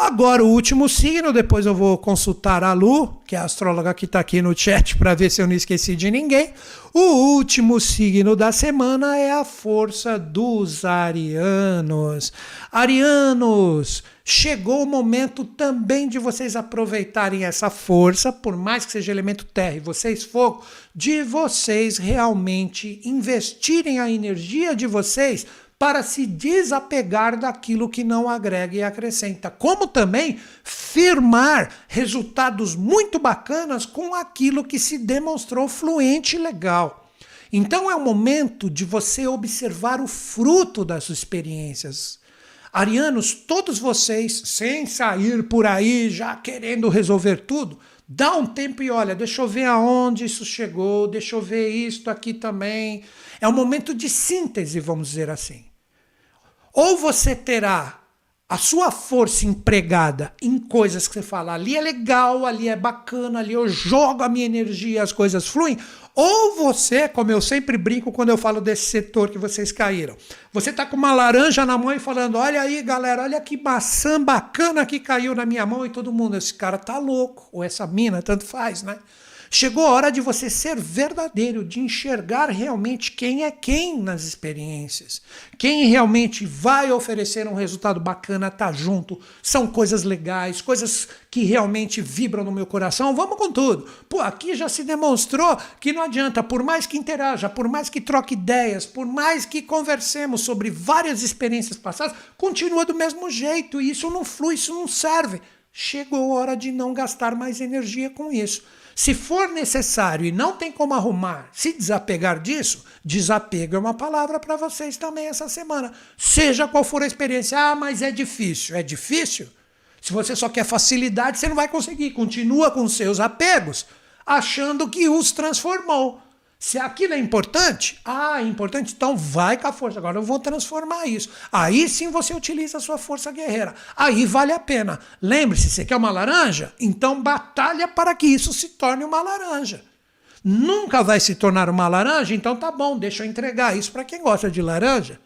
Agora, o último signo, depois eu vou consultar a Lu, que é a astróloga que está aqui no chat, para ver se eu não esqueci de ninguém. O último signo da semana é a força dos arianos. Arianos, chegou o momento também de vocês aproveitarem essa força, por mais que seja elemento terra e vocês fogo, de vocês realmente investirem a energia de vocês para se desapegar daquilo que não agrega e acrescenta, como também firmar resultados muito bacanas com aquilo que se demonstrou fluente e legal. Então é o momento de você observar o fruto das experiências. Arianos, todos vocês, sem sair por aí já querendo resolver tudo, dá um tempo e olha, deixa eu ver aonde isso chegou, deixa eu ver isto aqui também. É um momento de síntese, vamos dizer assim. Ou você terá a sua força empregada em coisas que você fala, ali é legal, ali é bacana, ali eu jogo a minha energia, as coisas fluem, ou você, como eu sempre brinco quando eu falo desse setor que vocês caíram, você tá com uma laranja na mão e falando: olha aí, galera, olha que maçã bacana que caiu na minha mão, e todo mundo, esse cara tá louco, ou essa mina, tanto faz, né? Chegou a hora de você ser verdadeiro, de enxergar realmente quem é quem nas experiências. Quem realmente vai oferecer um resultado bacana, tá junto. São coisas legais, coisas que realmente vibram no meu coração. Vamos com tudo. Pô, aqui já se demonstrou que não adianta, por mais que interaja, por mais que troque ideias, por mais que conversemos sobre várias experiências passadas, continua do mesmo jeito. E isso não flui, isso não serve. Chegou a hora de não gastar mais energia com isso. Se for necessário e não tem como arrumar, se desapegar disso, desapego é uma palavra para vocês também essa semana. Seja qual for a experiência. Ah, mas é difícil. É difícil? Se você só quer facilidade, você não vai conseguir. Continua com seus apegos, achando que os transformou. Se aquilo é importante, ah, é importante, então vai com a força. Agora eu vou transformar isso. Aí sim você utiliza a sua força guerreira. Aí vale a pena. Lembre-se, você quer uma laranja? Então batalha para que isso se torne uma laranja. Nunca vai se tornar uma laranja, então tá bom, deixa eu entregar isso para quem gosta de laranja.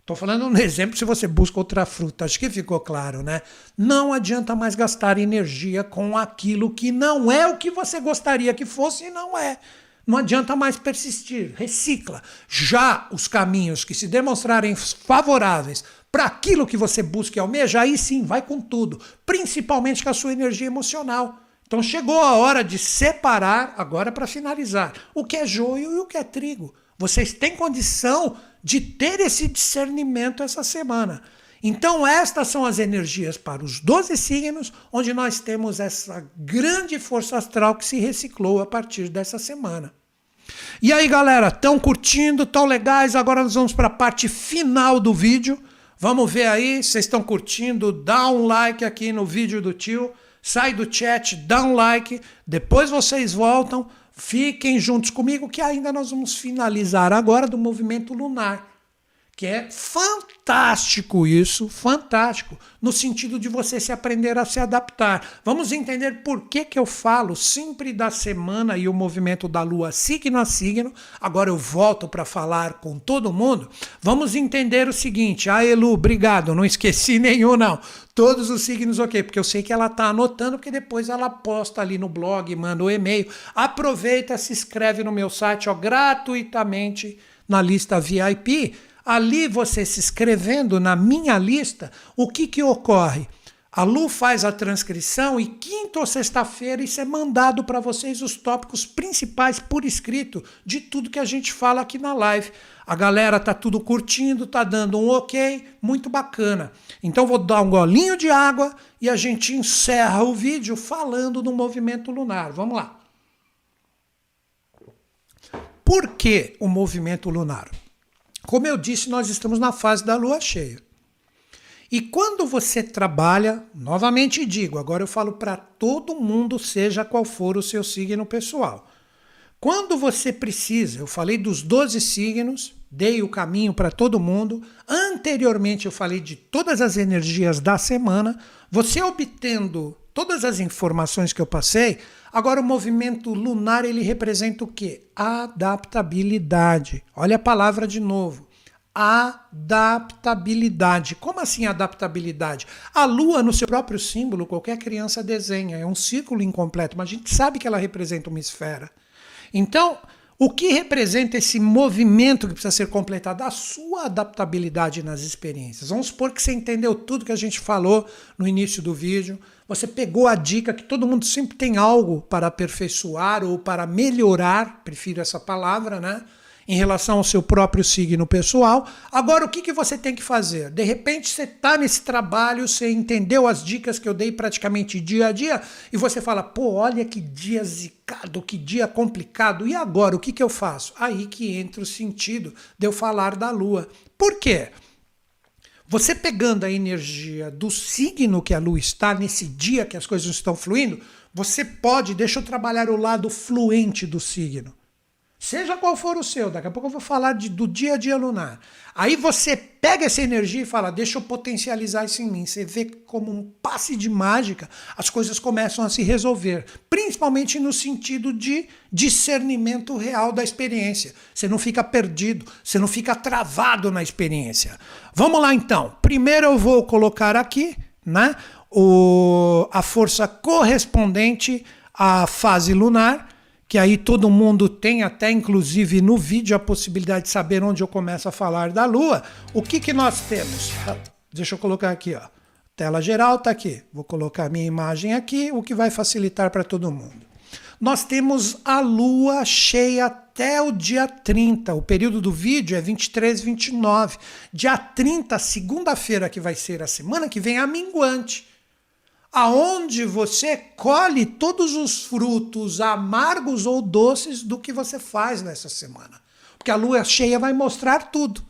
Estou falando um exemplo se você busca outra fruta, acho que ficou claro, né? Não adianta mais gastar energia com aquilo que não é o que você gostaria que fosse e não é. Não adianta mais persistir, recicla. Já os caminhos que se demonstrarem favoráveis para aquilo que você busca e almeja, aí sim, vai com tudo, principalmente com a sua energia emocional. Então chegou a hora de separar, agora para finalizar, o que é joio e o que é trigo. Vocês têm condição de ter esse discernimento essa semana. Então, estas são as energias para os 12 signos, onde nós temos essa grande força astral que se reciclou a partir dessa semana. E aí, galera, estão curtindo, estão legais? Agora nós vamos para a parte final do vídeo. Vamos ver aí, vocês estão curtindo? Dá um like aqui no vídeo do tio, sai do chat, dá um like, depois vocês voltam, fiquem juntos comigo que ainda nós vamos finalizar agora do movimento lunar que é fantástico isso, fantástico, no sentido de você se aprender a se adaptar. Vamos entender por que, que eu falo sempre da semana e o movimento da lua signo a signo. Agora eu volto para falar com todo mundo. Vamos entender o seguinte, ah, Elu, obrigado, não esqueci nenhum não. Todos os signos, ok, porque eu sei que ela está anotando, porque depois ela posta ali no blog, manda o um e-mail. Aproveita, se inscreve no meu site ó, gratuitamente na lista VIP Ali você se inscrevendo na minha lista, o que, que ocorre? A Lu faz a transcrição e quinta ou sexta-feira isso é mandado para vocês os tópicos principais por escrito de tudo que a gente fala aqui na live. A galera tá tudo curtindo, tá dando um ok, muito bacana. Então vou dar um golinho de água e a gente encerra o vídeo falando do movimento lunar. Vamos lá. Por que o movimento lunar? Como eu disse, nós estamos na fase da lua cheia. E quando você trabalha, novamente digo, agora eu falo para todo mundo, seja qual for o seu signo pessoal. Quando você precisa, eu falei dos 12 signos, dei o caminho para todo mundo. Anteriormente eu falei de todas as energias da semana. Você obtendo todas as informações que eu passei, agora o movimento lunar ele representa o quê? Adaptabilidade. Olha a palavra de novo. adaptabilidade. Como assim adaptabilidade? A lua, no seu próprio símbolo, qualquer criança desenha. É um círculo incompleto, mas a gente sabe que ela representa uma esfera. Então, o que representa esse movimento que precisa ser completado? A sua adaptabilidade nas experiências. Vamos supor que você entendeu tudo que a gente falou no início do vídeo. Você pegou a dica que todo mundo sempre tem algo para aperfeiçoar ou para melhorar, prefiro essa palavra, né? em relação ao seu próprio signo pessoal. Agora, o que, que você tem que fazer? De repente, você está nesse trabalho, você entendeu as dicas que eu dei praticamente dia a dia, e você fala: pô, olha que dia zicado, que dia complicado, e agora o que, que eu faço? Aí que entra o sentido de eu falar da lua. Por quê? Você pegando a energia do signo que a lua está nesse dia que as coisas estão fluindo, você pode, deixa eu trabalhar o lado fluente do signo. Seja qual for o seu, daqui a pouco eu vou falar de, do dia a dia lunar. Aí você pega essa energia e fala, deixa eu potencializar isso em mim. Você vê como um passe de mágica, as coisas começam a se resolver. Principalmente no sentido de discernimento real da experiência. Você não fica perdido, você não fica travado na experiência. Vamos lá então. Primeiro eu vou colocar aqui né, o, a força correspondente à fase lunar que aí todo mundo tem, até inclusive no vídeo, a possibilidade de saber onde eu começo a falar da Lua. O que, que nós temos? Ah, deixa eu colocar aqui, ó. Tela geral está aqui. Vou colocar a minha imagem aqui, o que vai facilitar para todo mundo. Nós temos a Lua cheia até o dia 30. O período do vídeo é 23, 29. Dia 30, segunda-feira, que vai ser a semana que vem, a minguante aonde você colhe todos os frutos amargos ou doces do que você faz nessa semana. Porque a lua cheia vai mostrar tudo.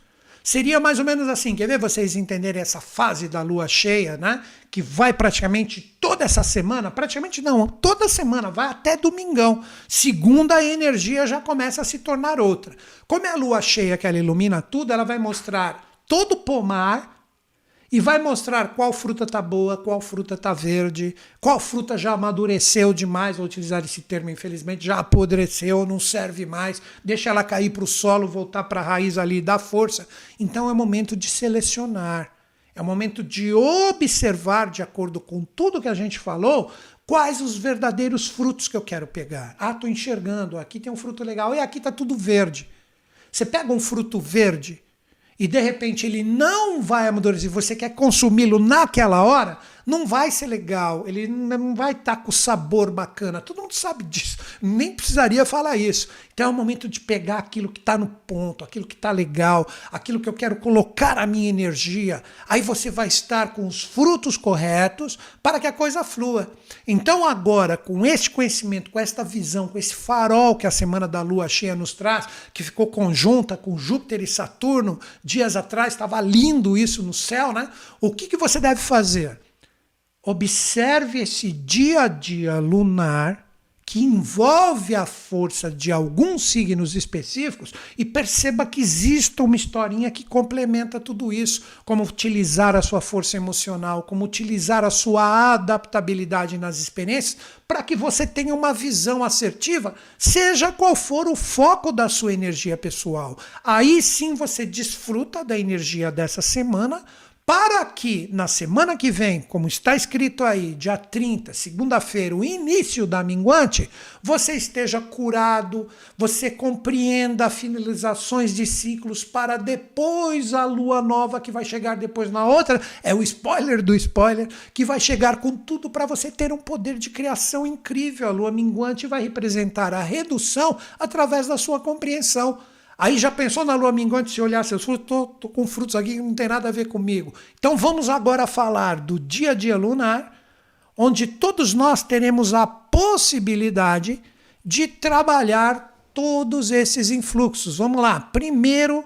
Seria mais ou menos assim, quer ver vocês entenderem essa fase da lua cheia, né? Que vai praticamente toda essa semana, praticamente não, toda semana, vai até domingão. Segunda, a energia já começa a se tornar outra. Como é a lua cheia que ela ilumina tudo, ela vai mostrar todo o pomar, e vai mostrar qual fruta está boa, qual fruta está verde, qual fruta já amadureceu demais, vou utilizar esse termo, infelizmente, já apodreceu, não serve mais, deixa ela cair para o solo, voltar para a raiz ali, dar força. Então é momento de selecionar, é momento de observar, de acordo com tudo que a gente falou, quais os verdadeiros frutos que eu quero pegar. Ah, estou enxergando, aqui tem um fruto legal, e aqui está tudo verde. Você pega um fruto verde e de repente ele não vai amadurecer, você quer consumi-lo naquela hora, não vai ser legal, ele não vai estar tá com sabor bacana. Todo mundo sabe disso, nem precisaria falar isso. Então é o momento de pegar aquilo que está no ponto, aquilo que está legal, aquilo que eu quero colocar a minha energia. Aí você vai estar com os frutos corretos para que a coisa flua. Então agora, com este conhecimento, com esta visão, com esse farol que a semana da lua cheia nos traz, que ficou conjunta com Júpiter e Saturno, dias atrás estava lindo isso no céu, né? O que, que você deve fazer? Observe esse dia a dia lunar que envolve a força de alguns signos específicos e perceba que existe uma historinha que complementa tudo isso, como utilizar a sua força emocional, como utilizar a sua adaptabilidade nas experiências para que você tenha uma visão assertiva, seja qual for o foco da sua energia pessoal. Aí sim você desfruta da energia dessa semana para que na semana que vem, como está escrito aí, dia 30, segunda-feira, o início da minguante, você esteja curado, você compreenda finalizações de ciclos para depois a lua nova que vai chegar depois na outra, é o spoiler do spoiler, que vai chegar com tudo para você ter um poder de criação incrível. A lua minguante vai representar a redução através da sua compreensão. Aí já pensou na lua minguante, se olhar seus frutos, tô, tô com frutos aqui que não tem nada a ver comigo. Então vamos agora falar do dia a dia lunar, onde todos nós teremos a possibilidade de trabalhar todos esses influxos. Vamos lá. Primeiro,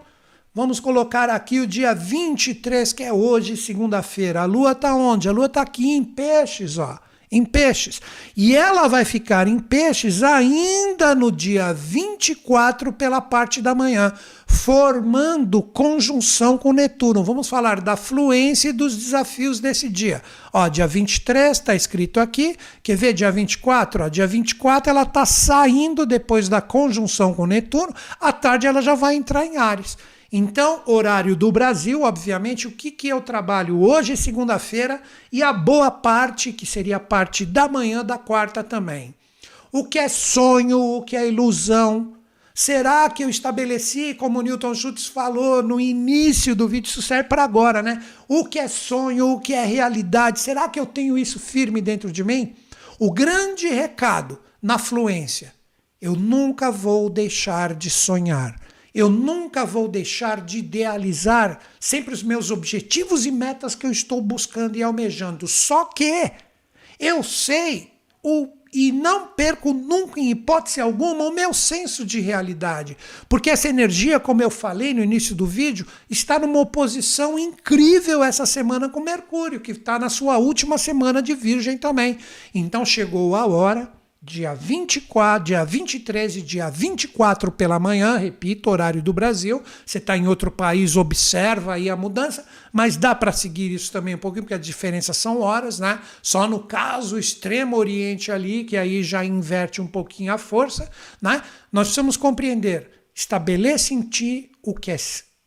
vamos colocar aqui o dia 23, que é hoje, segunda-feira. A lua está onde? A lua está aqui em peixes, ó em peixes. E ela vai ficar em peixes ainda no dia 24 pela parte da manhã, formando conjunção com Netuno. Vamos falar da fluência e dos desafios desse dia. Ó, dia 23 está escrito aqui. Quer ver dia 24? Ó, dia 24 ela está saindo depois da conjunção com Netuno. À tarde ela já vai entrar em Ares. Então, horário do Brasil, obviamente, o que, que eu trabalho hoje, segunda-feira, e a boa parte, que seria a parte da manhã da quarta também. O que é sonho, o que é ilusão? Será que eu estabeleci, como Newton Schultz falou no início do vídeo, isso serve para agora, né? O que é sonho, o que é realidade? Será que eu tenho isso firme dentro de mim? O grande recado na fluência: eu nunca vou deixar de sonhar. Eu nunca vou deixar de idealizar sempre os meus objetivos e metas que eu estou buscando e almejando. Só que eu sei o e não perco nunca, em hipótese alguma, o meu senso de realidade. Porque essa energia, como eu falei no início do vídeo, está numa oposição incrível essa semana com Mercúrio, que está na sua última semana de Virgem também. Então chegou a hora dia 24, dia 23 e dia 24 pela manhã, repito, horário do Brasil. Você está em outro país, observa aí a mudança, mas dá para seguir isso também um pouquinho, porque a diferença são horas, né? Só no caso extremo oriente ali, que aí já inverte um pouquinho a força, né? Nós precisamos compreender, estabeleça em ti o que é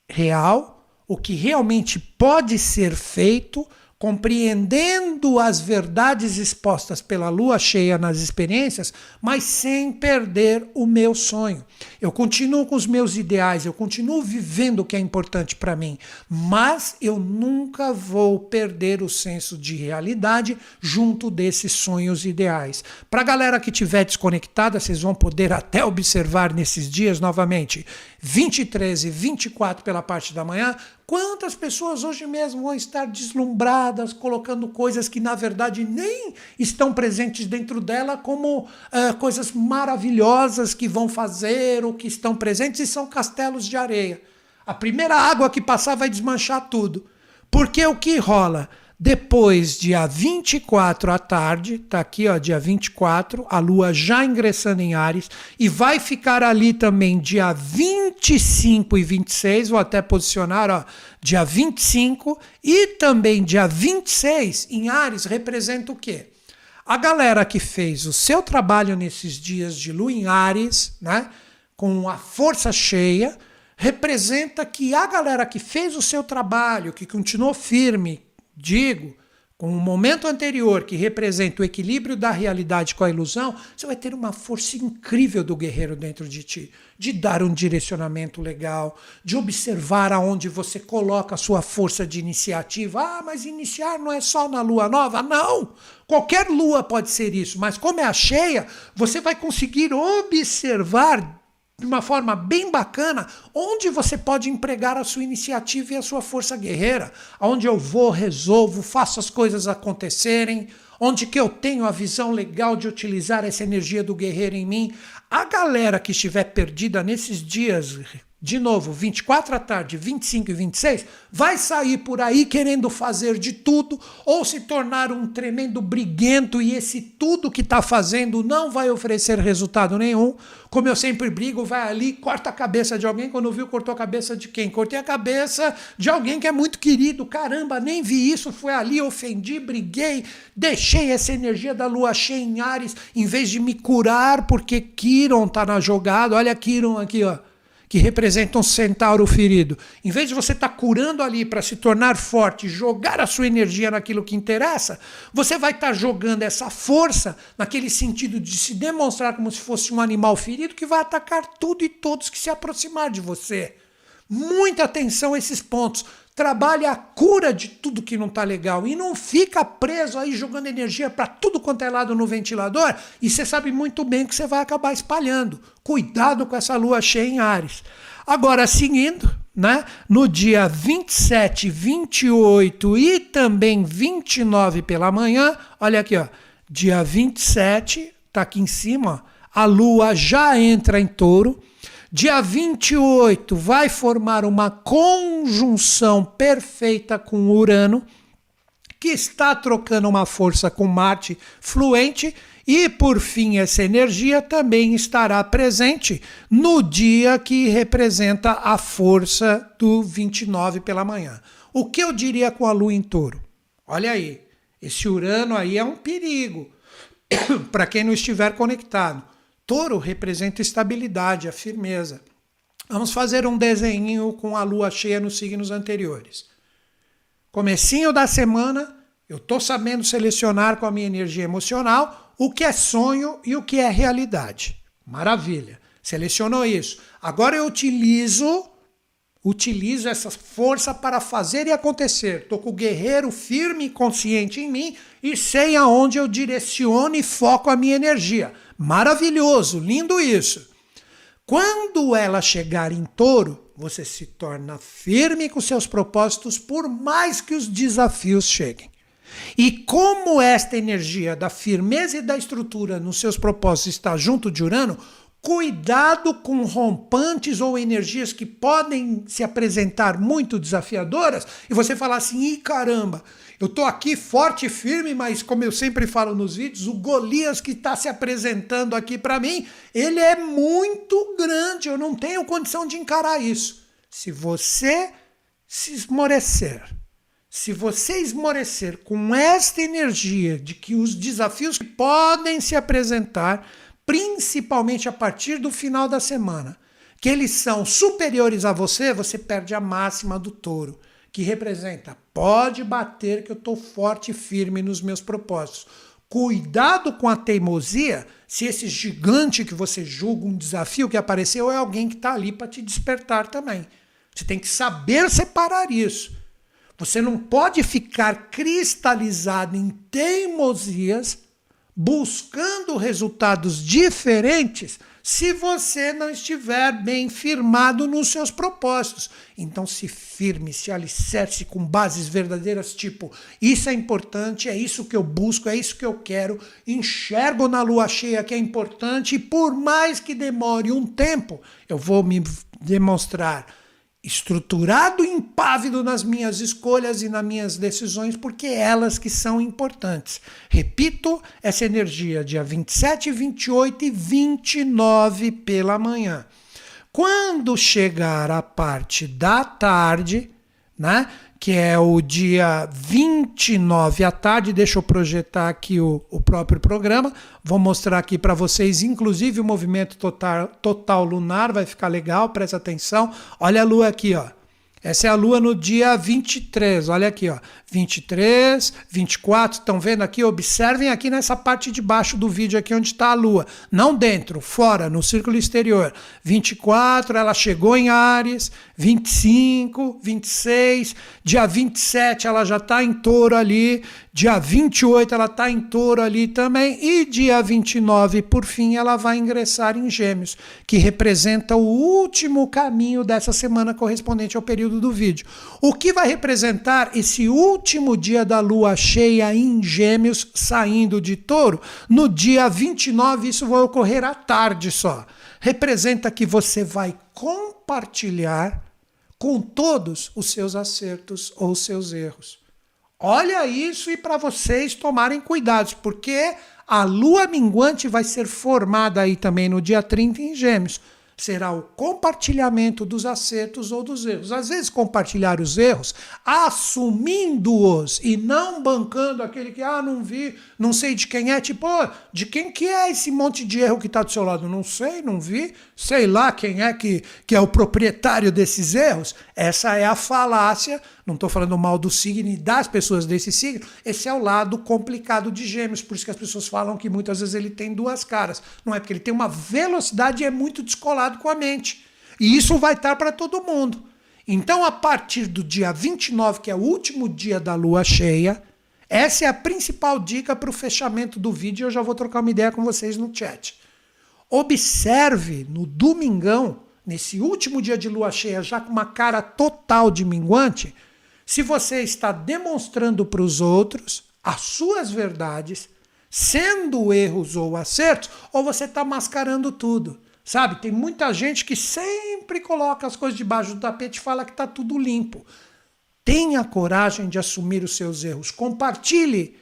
real, o que realmente pode ser feito, compreendendo as verdades expostas pela lua cheia nas experiências, mas sem perder o meu sonho. Eu continuo com os meus ideais, eu continuo vivendo o que é importante para mim, mas eu nunca vou perder o senso de realidade junto desses sonhos ideais. Para a galera que estiver desconectada, vocês vão poder até observar nesses dias novamente, 23 e 24 pela parte da manhã, Quantas pessoas hoje mesmo vão estar deslumbradas, colocando coisas que na verdade nem estão presentes dentro dela, como uh, coisas maravilhosas que vão fazer ou que estão presentes e são castelos de areia. A primeira água que passar vai desmanchar tudo. Porque o que rola? Depois, dia 24 à tarde, tá aqui, ó, dia 24, a lua já ingressando em Ares e vai ficar ali também dia 25 e 26, vou até posicionar, ó, dia 25 e também dia 26 em Ares representa o quê? A galera que fez o seu trabalho nesses dias de lua em Ares, né, com a força cheia, representa que a galera que fez o seu trabalho, que continuou firme, digo, com o momento anterior, que representa o equilíbrio da realidade com a ilusão, você vai ter uma força incrível do guerreiro dentro de ti, de dar um direcionamento legal, de observar aonde você coloca a sua força de iniciativa. Ah, mas iniciar não é só na lua nova? Não! Qualquer lua pode ser isso, mas como é a cheia, você vai conseguir observar de uma forma bem bacana, onde você pode empregar a sua iniciativa e a sua força guerreira, onde eu vou, resolvo, faço as coisas acontecerem, onde que eu tenho a visão legal de utilizar essa energia do guerreiro em mim. A galera que estiver perdida nesses dias de novo, 24 à tarde, 25 e 26, vai sair por aí querendo fazer de tudo ou se tornar um tremendo briguento e esse tudo que está fazendo não vai oferecer resultado nenhum. Como eu sempre brigo, vai ali, corta a cabeça de alguém. Quando viu, cortou a cabeça de quem? Cortei a cabeça de alguém que é muito querido. Caramba, nem vi isso. Fui ali, ofendi, briguei, deixei essa energia da lua cheia em Ares, em vez de me curar, porque Kiron tá na jogada. Olha Kiron aqui, ó que representa um centauro ferido. Em vez de você estar tá curando ali para se tornar forte, jogar a sua energia naquilo que interessa, você vai estar tá jogando essa força naquele sentido de se demonstrar como se fosse um animal ferido que vai atacar tudo e todos que se aproximar de você. Muita atenção a esses pontos. Trabalhe a cura de tudo que não está legal e não fica preso aí jogando energia para tudo quanto é lado no ventilador e você sabe muito bem que você vai acabar espalhando. Cuidado com essa lua cheia em Ares. Agora, seguindo, né? No dia 27, 28 e também 29 pela manhã, olha aqui, ó. Dia 27, tá aqui em cima, ó, a lua já entra em touro Dia 28 vai formar uma conjunção perfeita com Urano, que está trocando uma força com Marte fluente, e por fim, essa energia também estará presente no dia que representa a força do 29 pela manhã. O que eu diria com a Lua em touro? Olha aí, esse Urano aí é um perigo para quem não estiver conectado. Touro representa estabilidade, a firmeza. Vamos fazer um desenho com a lua cheia nos signos anteriores. Comecinho da semana, eu estou sabendo selecionar com a minha energia emocional o que é sonho e o que é realidade. Maravilha. Selecionou isso. Agora eu utilizo utilizo essa força para fazer e acontecer. Estou com o guerreiro firme e consciente em mim e sei aonde eu direciono e foco a minha energia. Maravilhoso, lindo isso. Quando ela chegar em touro, você se torna firme com seus propósitos, por mais que os desafios cheguem. E como esta energia da firmeza e da estrutura nos seus propósitos está junto de Urano, cuidado com rompantes ou energias que podem se apresentar muito desafiadoras e você falar assim: ih, caramba, eu tô aqui forte e firme, mas como eu sempre falo nos vídeos, o Golias que está se apresentando aqui para mim, ele é muito grande, eu não tenho condição de encarar isso. Se você se esmorecer, se você esmorecer com esta energia de que os desafios podem se apresentar, principalmente a partir do final da semana, que eles são superiores a você, você perde a máxima do touro, que representa pode bater que eu estou forte e firme nos meus propósitos. Cuidado com a teimosia, se esse gigante que você julga um desafio que apareceu é alguém que está ali para te despertar também. Você tem que saber separar isso. Você não pode ficar cristalizado em teimosias buscando resultados diferentes se você não estiver bem firmado nos seus propósitos. Então, se firme, se alicerce com bases verdadeiras, tipo: isso é importante, é isso que eu busco, é isso que eu quero, enxergo na lua cheia que é importante, e por mais que demore um tempo, eu vou me demonstrar estruturado e impávido nas minhas escolhas e nas minhas decisões, porque é elas que são importantes. Repito, essa energia dia 27, 28 e 29 pela manhã. Quando chegar a parte da tarde, né? Que é o dia 29 à tarde. Deixa eu projetar aqui o, o próprio programa. Vou mostrar aqui para vocês, inclusive o movimento total, total lunar, vai ficar legal, presta atenção. Olha a lua aqui, ó. Essa é a lua no dia 23. Olha aqui, ó. 23, 24. Estão vendo aqui? Observem aqui nessa parte de baixo do vídeo aqui onde está a lua. Não dentro, fora, no círculo exterior. 24, ela chegou em Ares. 25, 26. Dia 27 ela já está em touro ali. Dia 28 ela está em touro ali também. E dia 29, por fim, ela vai ingressar em Gêmeos, que representa o último caminho dessa semana correspondente ao período do vídeo. O que vai representar esse último dia da lua cheia em Gêmeos, saindo de touro, no dia 29, isso vai ocorrer à tarde só. Representa que você vai compartilhar com todos os seus acertos ou seus erros. Olha isso e para vocês tomarem cuidados, porque a lua minguante vai ser formada aí também no dia 30 em Gêmeos. Será o compartilhamento dos acertos ou dos erros. Às vezes, compartilhar os erros, assumindo-os e não bancando aquele que, ah, não vi, não sei de quem é. Tipo, oh, de quem que é esse monte de erro que está do seu lado? Não sei, não vi, sei lá quem é que, que é o proprietário desses erros. Essa é a falácia não estou falando mal do signo e das pessoas desse signo. Esse é o lado complicado de Gêmeos. Por isso que as pessoas falam que muitas vezes ele tem duas caras. Não é porque ele tem uma velocidade e é muito descolado com a mente. E isso vai estar para todo mundo. Então, a partir do dia 29, que é o último dia da lua cheia, essa é a principal dica para o fechamento do vídeo. Eu já vou trocar uma ideia com vocês no chat. Observe no domingão, nesse último dia de lua cheia, já com uma cara total de minguante se você está demonstrando para os outros as suas verdades, sendo erros ou acertos, ou você está mascarando tudo. Sabe, tem muita gente que sempre coloca as coisas debaixo do tapete e fala que está tudo limpo. Tenha coragem de assumir os seus erros. Compartilhe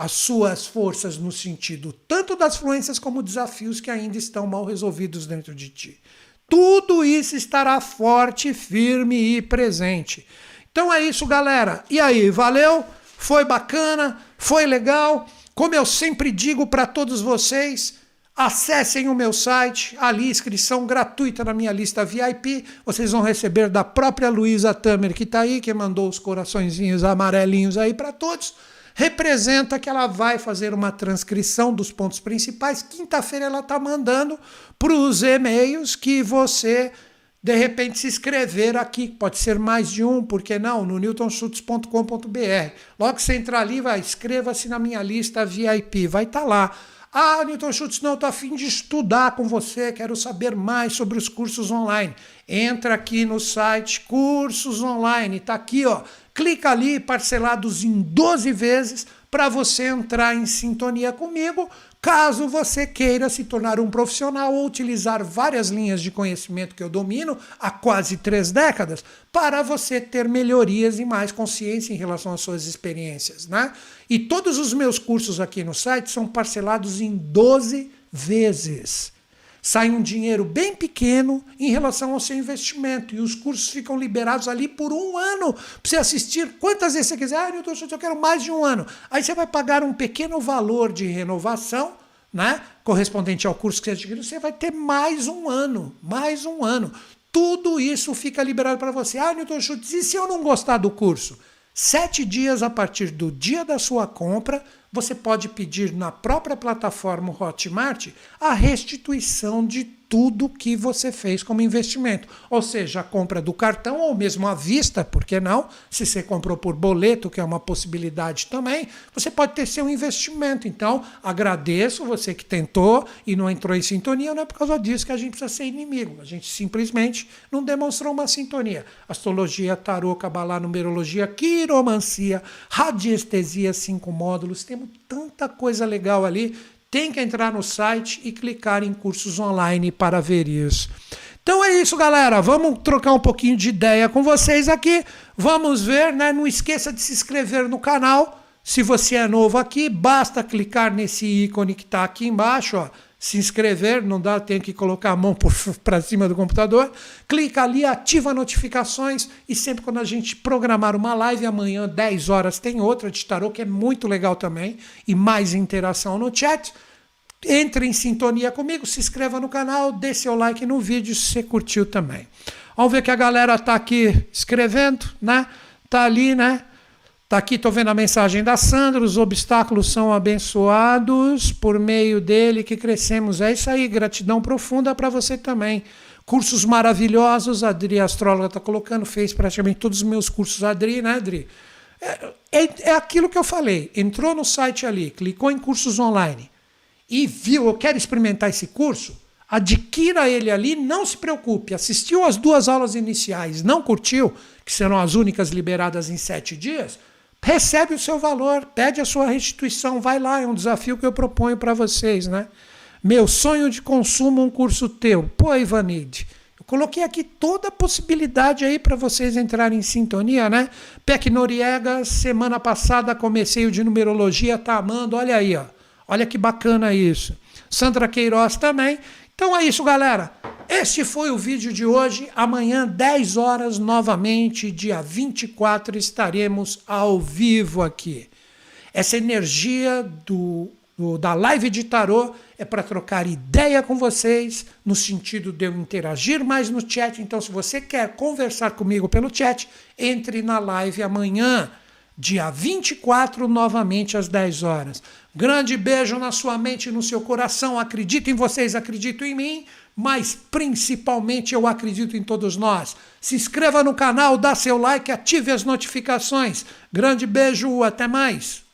as suas forças no sentido tanto das fluências como desafios que ainda estão mal resolvidos dentro de ti. Tudo isso estará forte, firme e presente. Então é isso, galera. E aí, valeu? Foi bacana? Foi legal? Como eu sempre digo para todos vocês, Acessem o meu site, ali inscrição gratuita na minha lista VIP. Vocês vão receber da própria Luísa Tamer, que está aí, que mandou os coraçõezinhos amarelinhos aí para todos. Representa que ela vai fazer uma transcrição dos pontos principais. Quinta-feira ela está mandando para os e-mails que você de repente se inscrever aqui, pode ser mais de um, por que não? No newtonschutz.com.br. Logo que você entrar ali, vai, inscreva-se na minha lista VIP, vai estar tá lá. Ah, Newton Schultz, não, estou afim de estudar com você, quero saber mais sobre os cursos online. Entra aqui no site Cursos Online, está aqui, ó. Clica ali, parcelados em 12 vezes, para você entrar em sintonia comigo Caso você queira se tornar um profissional ou utilizar várias linhas de conhecimento que eu domino há quase três décadas, para você ter melhorias e mais consciência em relação às suas experiências. Né? E todos os meus cursos aqui no site são parcelados em 12 vezes sai um dinheiro bem pequeno em relação ao seu investimento. E os cursos ficam liberados ali por um ano para você assistir quantas vezes você quiser. Ah, Newton eu quero mais de um ano. Aí você vai pagar um pequeno valor de renovação, né? Correspondente ao curso que você adquiriu, você vai ter mais um ano. Mais um ano. Tudo isso fica liberado para você. Ah, Newton Schultz, e se eu não gostar do curso? Sete dias a partir do dia da sua compra, você pode pedir na própria plataforma Hotmart a restituição de tudo que você fez como investimento. Ou seja, a compra do cartão ou mesmo à vista, por que não? Se você comprou por boleto, que é uma possibilidade também, você pode ter seu investimento. Então, agradeço você que tentou e não entrou em sintonia, não é por causa disso que a gente precisa ser inimigo. A gente simplesmente não demonstrou uma sintonia. Astrologia, tarô, cabalá, numerologia, quiromancia, radiestesia, cinco módulos, temos tanta coisa legal ali tem que entrar no site e clicar em cursos online para ver isso. Então é isso, galera. Vamos trocar um pouquinho de ideia com vocês aqui. Vamos ver, né? Não esqueça de se inscrever no canal. Se você é novo aqui, basta clicar nesse ícone que está aqui embaixo, ó. Se inscrever, não dá, tem que colocar a mão para cima do computador. Clica ali, ativa notificações e sempre quando a gente programar uma live, amanhã, 10 horas, tem outra de tarô que é muito legal também e mais interação no chat. Entre em sintonia comigo, se inscreva no canal, dê seu like no vídeo se você curtiu também. Vamos ver que a galera tá aqui escrevendo, né? Tá ali, né? Tá aqui, tô vendo a mensagem da Sandra, os obstáculos são abençoados por meio dele que crescemos. É isso aí, gratidão profunda para você também. Cursos maravilhosos, a Adri Astróloga está colocando, fez praticamente todos os meus cursos, Adri, né, Adri? É, é, é aquilo que eu falei, entrou no site ali, clicou em cursos online e viu, eu quero experimentar esse curso, adquira ele ali, não se preocupe. Assistiu as duas aulas iniciais, não curtiu, que serão as únicas liberadas em sete dias, recebe o seu valor, pede a sua restituição, vai lá, é um desafio que eu proponho para vocês, né? Meu sonho de consumo, um curso teu. Pô, Ivanide, eu coloquei aqui toda a possibilidade aí para vocês entrarem em sintonia, né? Peck Noriega, semana passada comecei o de numerologia, tá amando, olha aí, ó. Olha que bacana isso. Sandra Queiroz também. Então é isso, galera. Este foi o vídeo de hoje. Amanhã, 10 horas, novamente, dia 24, estaremos ao vivo aqui. Essa energia do, do da live de tarô é para trocar ideia com vocês, no sentido de eu interagir mais no chat. Então, se você quer conversar comigo pelo chat, entre na live amanhã, dia 24, novamente às 10 horas. Grande beijo na sua mente e no seu coração. Acredito em vocês, acredito em mim mas principalmente eu acredito em todos nós. Se inscreva no canal, dá seu like, ative as notificações. Grande beijo, até mais.